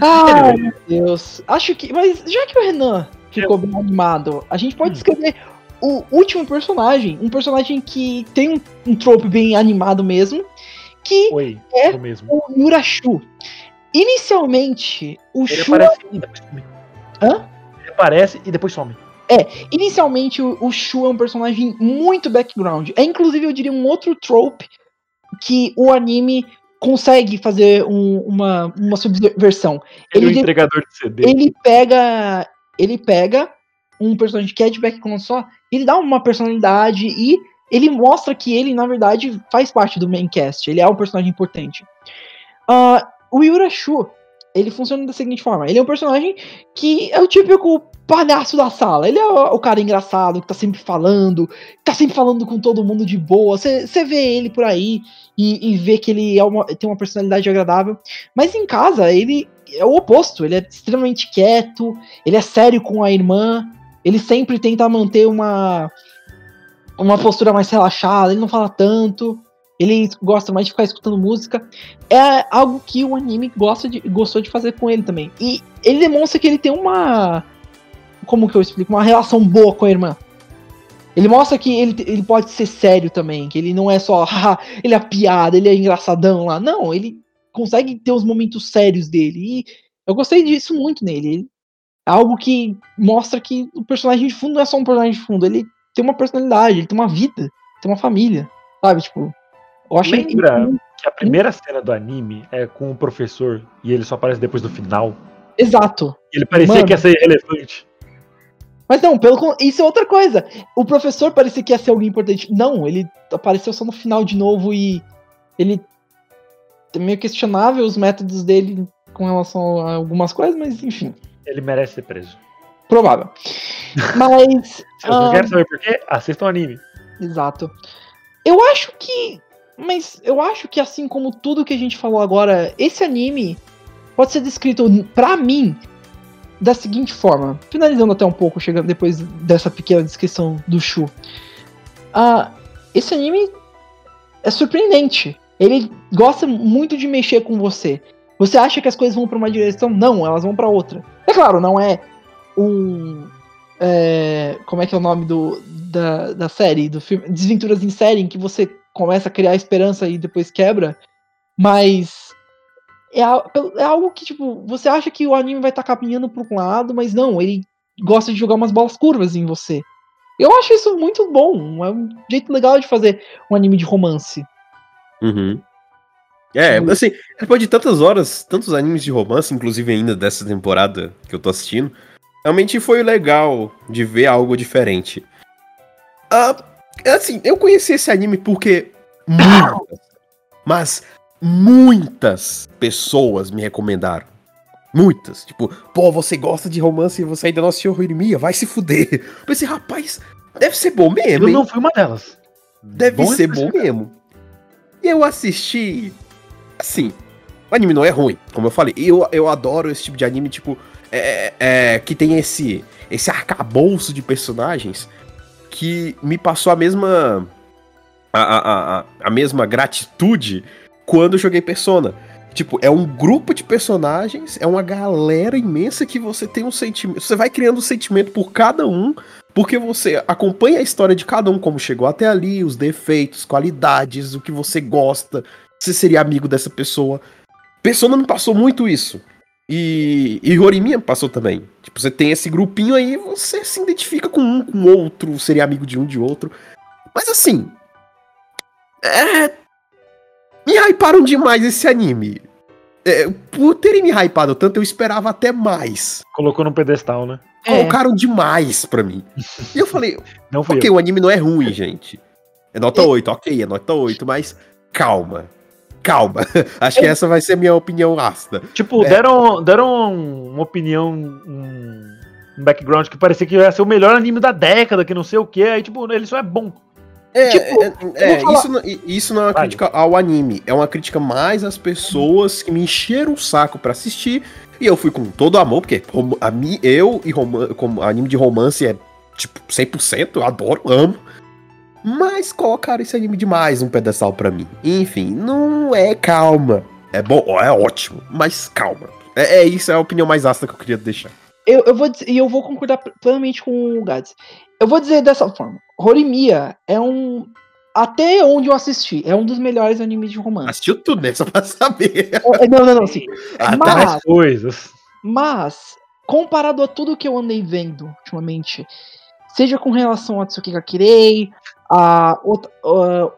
Ai, meu Deus. Acho que. Mas já que o Renan ficou bem animado, a gente pode escrever o último personagem. Um personagem que tem um, um trope bem animado mesmo. Que Oi, É? o mesmo. o Yurashu. Inicialmente, o Ele Shu. aparece e depois some. Hã? Ele aparece e depois some. Inicialmente, o, o Shu é um personagem muito background. É inclusive, eu diria, um outro trope que o anime consegue fazer um- uma, uma subversão. Ele, é Ele- o entregador de CD. Ele pega. Ele pega um personagem que é de background só, ele dá uma personalidade e ele mostra que ele, na verdade, faz parte do main cast. Ele é um personagem importante. Ah, o Yurashu, ele funciona da seguinte forma: ele é um personagem que é o típico palhaço da sala. Ele é o, cara engraçado, que tá sempre falando, tá sempre falando com todo mundo de boa. Você vê ele por aí e, e vê que ele é uma- tem uma personalidade agradável. Mas em casa, ele é o oposto. Ele é extremamente quieto, ele é sério com a irmã, ele sempre tenta manter uma, uma postura mais relaxada, ele não fala tanto. Ele gosta mais de ficar escutando música. É algo que o anime gosta de, gostou de fazer com ele também. E ele demonstra que ele tem uma. Como que eu explico? Uma relação boa com a irmã. Ele mostra que ele, ele pode ser sério também, que ele não é só, haha, ele é piada, ele é engraçadão lá. Não, ele consegue ter os momentos sérios dele. E eu gostei disso muito nele. Ele- é algo que mostra que o personagem de fundo não é só um personagem de fundo, ele tem uma personalidade, ele tem uma vida, tem uma família. Sabe, tipo. Eu acho Lembra que a primeira cena do anime é com o professor e ele só aparece depois do final? Exato. E ele parecia Mano. que ia ser relevante. Mas não, pelo isso é outra coisa. O professor parecia que ia ser alguém importante. Não, ele apareceu só no final de novo e ele é meio questionável os métodos dele com relação a algumas coisas, mas enfim, Ele merece ser preso. provável. Mas Se vocês não Ah. querem saber por quê, assistam o anime. Exato. Eu acho que. Mas eu acho que assim como tudo que a gente falou agora, esse anime pode ser descrito pra mim da seguinte forma. Finalizando até um pouco, chegando depois dessa pequena descrição do Shu. Ah, esse anime é surpreendente. Ele gosta muito de mexer com você. Você acha que as coisas vão pra uma direção? Não, elas vão pra outra. É claro, não é um é, como é que é o nome do, da, da série, do filme? Desventuras em série, em que você começa a criar esperança e depois quebra, mas é, é algo que, tipo, você acha que o anime vai estar caminhando para um lado, mas não, ele gosta de jogar umas bolas curvas em você. Eu acho isso muito bom, é um jeito legal de fazer um anime de romance. Uhum. É, assim, depois de tantas horas, tantos animes de romance, inclusive ainda dessa temporada que eu tô assistindo, realmente foi legal de ver algo diferente. Ah, assim, eu conheci esse anime porque muitas, mas muitas pessoas me recomendaram. Muitas. Tipo, pô, você gosta de romance e você ainda não assistiu Horimiya, vai se fuder. Eu pensei, rapaz, deve ser bom mesmo, Eu hein? não fui uma delas. Deve Bom ser especificar. bom mesmo. eu assisti. Assim, o anime não é ruim, como eu falei. Eu, eu adoro esse tipo de anime, tipo, é, é, que tem esse, esse arcabouço de personagens que me passou a mesma. A, a, a, a mesma gratitude quando eu joguei Persona. Tipo, é um grupo de personagens, é uma galera imensa que você tem um sentimento. Você vai criando um sentimento por cada um, porque você acompanha a história de cada um, como chegou até ali, os defeitos, qualidades, o que você gosta, se seria amigo dessa pessoa. Persona me passou muito isso. E, e Horimiya passou também. Tipo, você tem esse grupinho aí, você se identifica com um, com outro, seria amigo de um de outro. Mas assim. É. Me hyparam demais esse anime. É, por terem me hypado tanto, eu esperava até mais. Colocou no pedestal, né? É. Colocaram demais pra mim. E eu falei, Não ok, eu. o anime não é ruim, gente. É nota 8, ok, é nota 8, mas calma. Calma. Acho que essa vai ser a minha opinião ácida. Tipo, É. deram, deram uma opinião, um, um background que parecia que ia ser o melhor anime da década, que não sei o que. Aí, tipo, ele só é bom. É, Tipo, é, é, isso, não, isso não é uma Vai. crítica ao anime, é uma crítica mais às pessoas que me encheram o saco pra assistir. E eu fui com todo amor, porque a mim, eu e como anime de romance é tipo 100%, eu adoro, amo. Mas colocaram esse anime demais num pedestal pra mim. Enfim, não é calma. É bom, é ótimo, mas calma. É, é isso, é a opinião mais ácida que eu queria deixar. Eu, eu vou dizer, e eu vou concordar plenamente com o Gads. Eu vou dizer dessa forma: Horimiya é um. Até onde eu assisti, é um dos melhores animes de romance. Assistiu tudo, né? Só pra saber. É, Não, não, não, sim. Ah, tá. Mas- Mais coisas. Mas, comparado a tudo que eu andei vendo ultimamente, seja com relação a Tsukika Kirei, a, a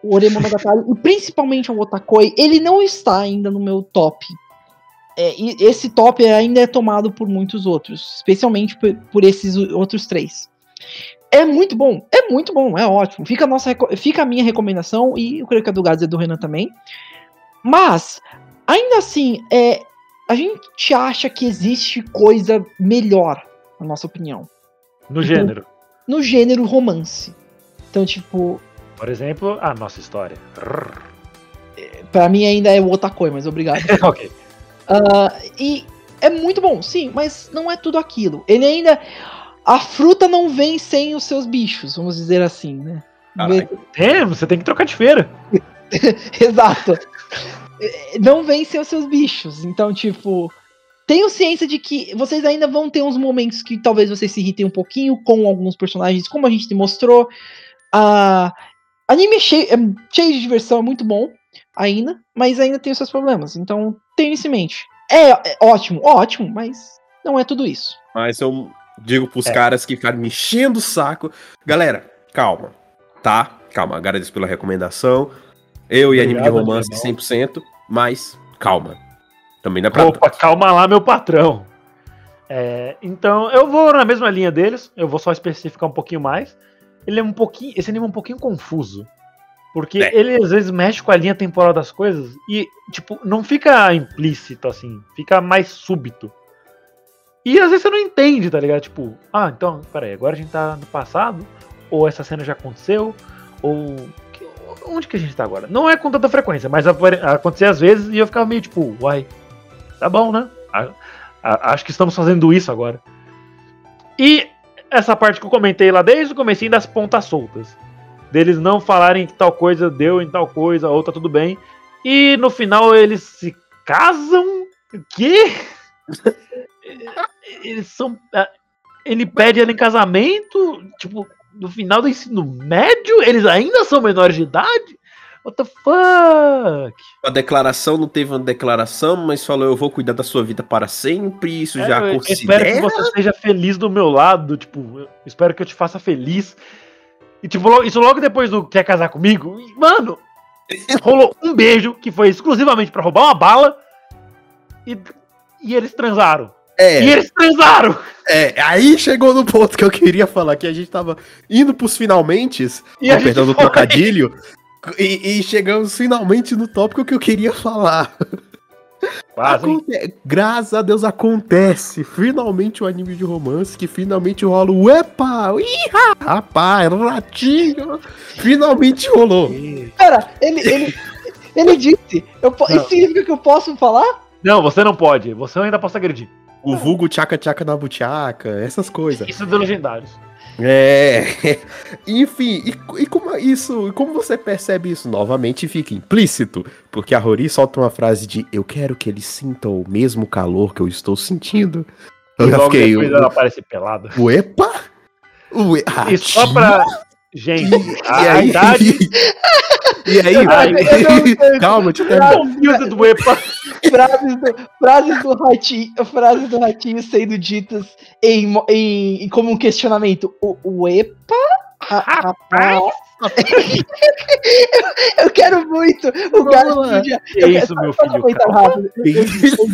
o Ore Monogatari e principalmente ao Otakoi, ele não está ainda no meu top. É, e esse top ainda é tomado por muitos outros, especialmente por, por esses o- outros três. É muito bom, é muito bom, é ótimo. Fica a, nossa, fica a minha recomendação e eu creio que a do Gads é do Renan também. Mas, ainda assim, é, a gente acha que existe coisa melhor, na nossa opinião, No gênero. no gênero romance. Então, tipo, Por exemplo, a nossa história. pra mim ainda é o Otakoi, mas obrigado. ok. Ah, e é muito bom, sim, mas não é tudo aquilo. Ele ainda. A fruta não vem sem os seus bichos, vamos dizer assim, né? É, você tem que trocar de feira. Exato. É, Não vem sem os seus bichos. Então, tipo, tenho ciência de que vocês ainda vão ter uns momentos que talvez vocês se irritem um pouquinho com alguns personagens, como a gente mostrou. Ah, anime é cheio, é cheio de diversão, é muito bom ainda, mas ainda tem os seus problemas. Então, tenha isso em mente. É, é ótimo, ótimo, mas não é tudo isso. Mas eu digo pros É. caras que ficaram me enchendo o saco. Galera, calma, tá? Calma, agradeço pela recomendação. Eu e anime de Obrigado, romance Daniel. 100%, mas calma. Também não é pra Opa, calma lá, meu patrão. É, então, eu vou na mesma linha deles, eu vou só especificar um pouquinho mais. Ele é um pouquinho. Esse anime é um pouquinho confuso. Porque É. ele às vezes mexe com a linha temporal das coisas e, tipo, não fica implícito assim, fica mais súbito. E às vezes você não entende, tá ligado? Tipo, ah, então, peraí, agora a gente tá no passado, ou essa cena já aconteceu, ou. Onde que a gente tá agora? Não é com tanta frequência, mas acontecia às vezes e eu ficava meio tipo, uai, tá bom, né? Acho que estamos fazendo isso agora. E essa parte que eu comentei lá desde o comecinho das pontas soltas. Deles não falarem que tal coisa deu em tal coisa, ou tá tudo bem. E no final eles se casam? O quê? Eles são. ah, Ele pede ela em casamento? Tipo, no final do ensino médio? Eles ainda são menores de idade? What the fuck? A declaração não teve uma declaração, mas falou: eu vou cuidar da sua vida para sempre. Isso É, já eu considera. espero que você seja feliz do meu lado, tipo, espero que eu te faça feliz. E tipo, isso logo depois do quer casar comigo, mano, rolou um beijo que foi exclusivamente pra roubar uma bala e, e eles transaram. É, E eles transaram! é, aí chegou no ponto que eu queria falar, que a gente tava indo pros finalmente, E apertando o trocadilho, e, e chegamos finalmente no tópico que eu queria falar. Aconte- Graças a Deus acontece. Finalmente o anime de romance que finalmente rola o Epa! Iha! Rapaz, ratinho! Finalmente rolou. Pera, ele, ele, Ele disse. Eu, Não. isso significa que eu posso falar? Não, você não pode. Você ainda pode agredir. O vulgo tchaca tchaca na butiaca, essas coisas. Isso é dos legendários. É. Enfim, e, e como isso, e como você percebe isso? Novamente fica implícito, porque a Rory solta uma frase de eu quero que eles sintam o mesmo calor que eu estou sentindo. Eu E logo fiquei. depois ela aparece pelada. O epa? O e... E só pra. Gente, E a, a aí? idade. E aí? Ai, Calma, deixa eu terminar. Milda do EPA. Frases do, frases do ratinho, frases do ratinho sendo ditas em, em, em- como um questionamento. O, o EPA? Ra- Rapaz? eu, eu quero muito o gato lá. do dia. Que Eu isso, quero- meu filho? calma. rápido. Eu- eu-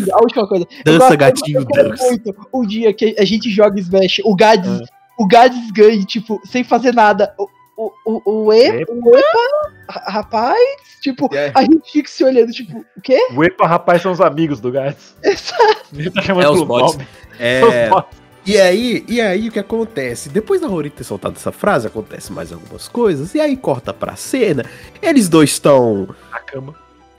eu- A última coisa. Eu Dança, gosto- gatinho, eu quero dança. muito o dia que a gente joga Smash, o Gades, Ah. O Gades ganhe, tipo, sem fazer nada. O, o, o, o, e, o EPA, ra- rapaz, tipo, É. a gente fica se olhando, tipo, o quê? O EPA, rapaz, são os amigos do Gats. Exato. Ele tá chamando É os bots. É, São os bots. E aí, e aí o que acontece? Depois da Rory ter soltado essa frase, acontece mais algumas coisas, e aí corta pra cena. Eles dois estão Na cama.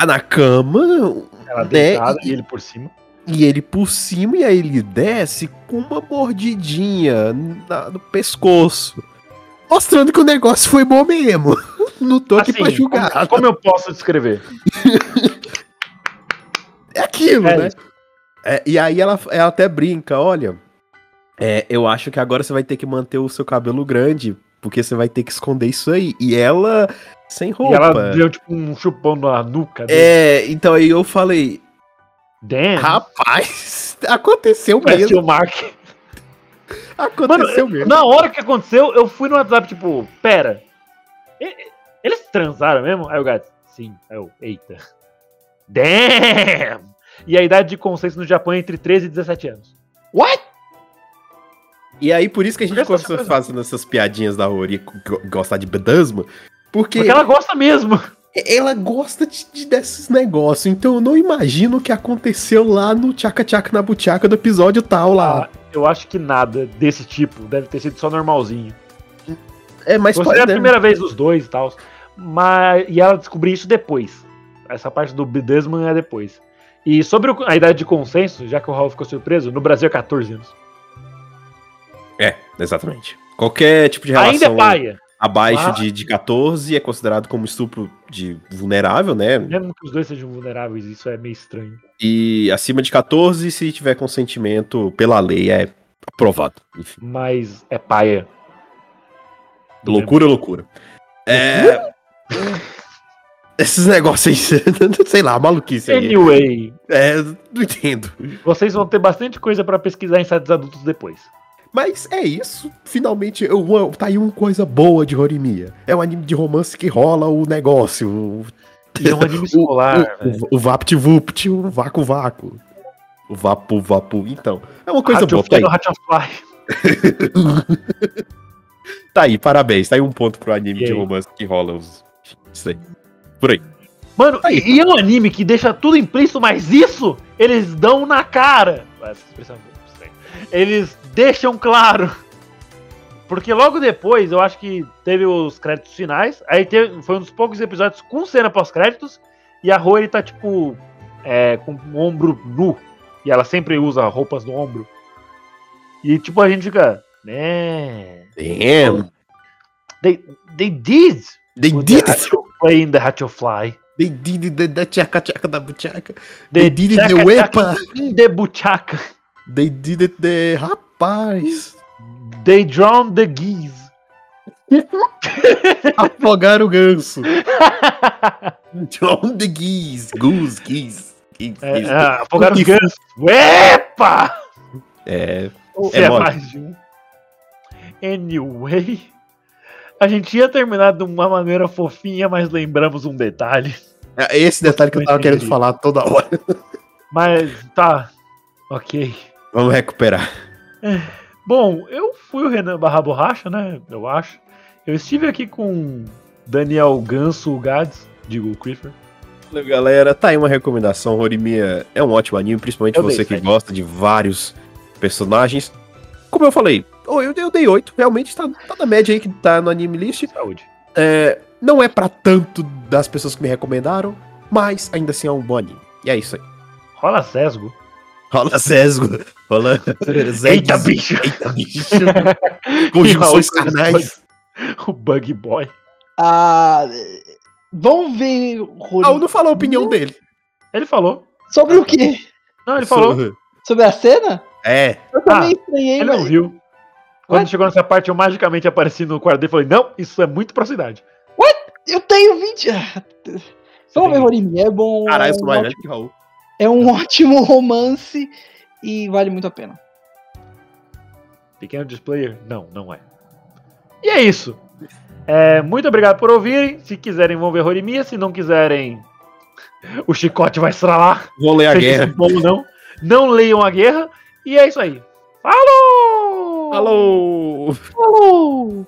na cama, Ela né? deitada e ele por cima. E ele por cima, e aí ele desce com uma mordidinha na- no pescoço. Mostrando que o negócio foi bom mesmo. Não tô aqui pra julgar. como, como eu posso descrever? É aquilo, É né? É, e aí ela, ela até brinca, olha. é, eu acho que agora você vai ter que manter o seu cabelo grande, porque você vai ter que esconder isso aí. E ela sem E roupa. ela deu tipo um chupão na nuca dele. É, então aí eu falei, Damn. rapaz, aconteceu mesmo. Mark. Aconteceu Mano, mesmo. na hora que aconteceu, eu fui no WhatsApp, tipo, pera. Eles transaram mesmo? Aí o gato, sim. Aí eu, eita. Damn! E a idade de consenso no Japão é entre 13 e 17 anos. What? E aí por isso que a gente começou fazendo essas piadinhas da Rory go- gostar de Bedasma, porque, Porque ela gosta mesmo. Ela gosta de, de- desses negócios. Então eu não imagino o que aconteceu lá no Tchaca Tchaca na Butiaca do episódio tal lá. Ah, eu acho que nada desse tipo deve ter sido só normalzinho. é, mas pode, a primeira vez dos dois e tal. Mas, e ela descobriu isso depois. Essa parte do Desmond é depois. E sobre a idade de consenso, já que o Raul ficou surpreso, no Brasil é 14 anos. É, exatamente. Qualquer tipo de relação Ainda é paia. Abaixo Ah. de, de 14 é considerado como estupro de vulnerável, né? Mesmo que os dois sejam vulneráveis, isso é meio estranho. E acima de 14, se tiver consentimento pela lei, é aprovado. Enfim, Mas é paia. loucura, loucura. É. Esses negócios aí, sei lá, maluquice aí. Anyway, É, não entendo. vocês vão ter bastante coisa pra pesquisar em sites adultos depois. Mas é isso. Finalmente, eu, tá aí uma coisa boa de Horimiya. É um anime de romance que rola o negócio. O, E é um anime escolar, o, o, o Vapt Vupt, o Vaco Vaco. O Vapu Vapu. Então, é uma coisa boa. Tá aí. tá aí, parabéns. Tá aí um ponto pro anime E de aí? romance que rola os. Isso aí. Por aí. Mano, e, e é um anime que deixa tudo implícito, mas isso eles dão na cara. Essa expressão é. Eles deixam claro. Porque logo depois, eu acho que teve os créditos finais. Aí teve, foi um dos poucos episódios com cena pós-créditos. E a Rory tá, tipo, é, com o ombro nu. E ela sempre usa roupas no ombro. E, tipo, a gente fica. Né? Damn. They, they did! They did Play in the Hatchelfly. They did it. The, the tchaca tchaca da buchaca. They They did it the wepa. In the buchaca. They did it the. Rapaz. They drowned the geese. Afogaram o ganso. John the geese. Goose, geese. geese, É, geese. é, afogaram os Puta que gansos. Epa! É. É, mole. mais de um. Anyway, a gente ia terminar de uma maneira fofinha, mas lembramos um detalhe. É esse detalhe que eu tava querendo falar toda hora. Mas tá, ok. Vamos recuperar. Bom, eu fui o Renan Barra Borracha, né? Eu acho. Eu estive aqui com Daniel Ganso Gads, digo, Creeper. Valeu, galera. Tá aí uma recomendação. Horimiya é um ótimo anime, principalmente Eu você dei que gosta de vários personagens. Como eu falei, eu, eu dei 8. Realmente tá, tá na média aí que tá no anime list. Saúde. É, não é pra tanto das pessoas que me recomendaram. mas ainda assim é um bom anime. E é isso aí. Rola sesgo. Rola Sesgo, rola. Eita, bicho! Eita, bicho! Conjunções carnais. O Bug Boy. Ah, vamos ver. Raul não falou a opinião dele. Ele falou. sobre o quê? Não, ele falou. Sobre a cena? É. Eu também estranhei, Ele não mas- viu. Quando What? chegou nessa parte, eu magicamente apareci no quarto dele e falei: Não, isso é muito pra cidade. Eu tenho 20. Ah, Vamos ver, Horimi. É bom. Caralho, eu é, sou mais velho que Raul. É um ótimo romance e vale muito a pena. Pequeno displayer? Não, não é. E é isso. É, muito obrigado por ouvirem. Se quiserem, vão ver Rorimia. Se não quiserem, o chicote vai estralar. Vou ler a Seja guerra. bom não. Não leiam a guerra. E é isso aí. Falou! Falou! Falou!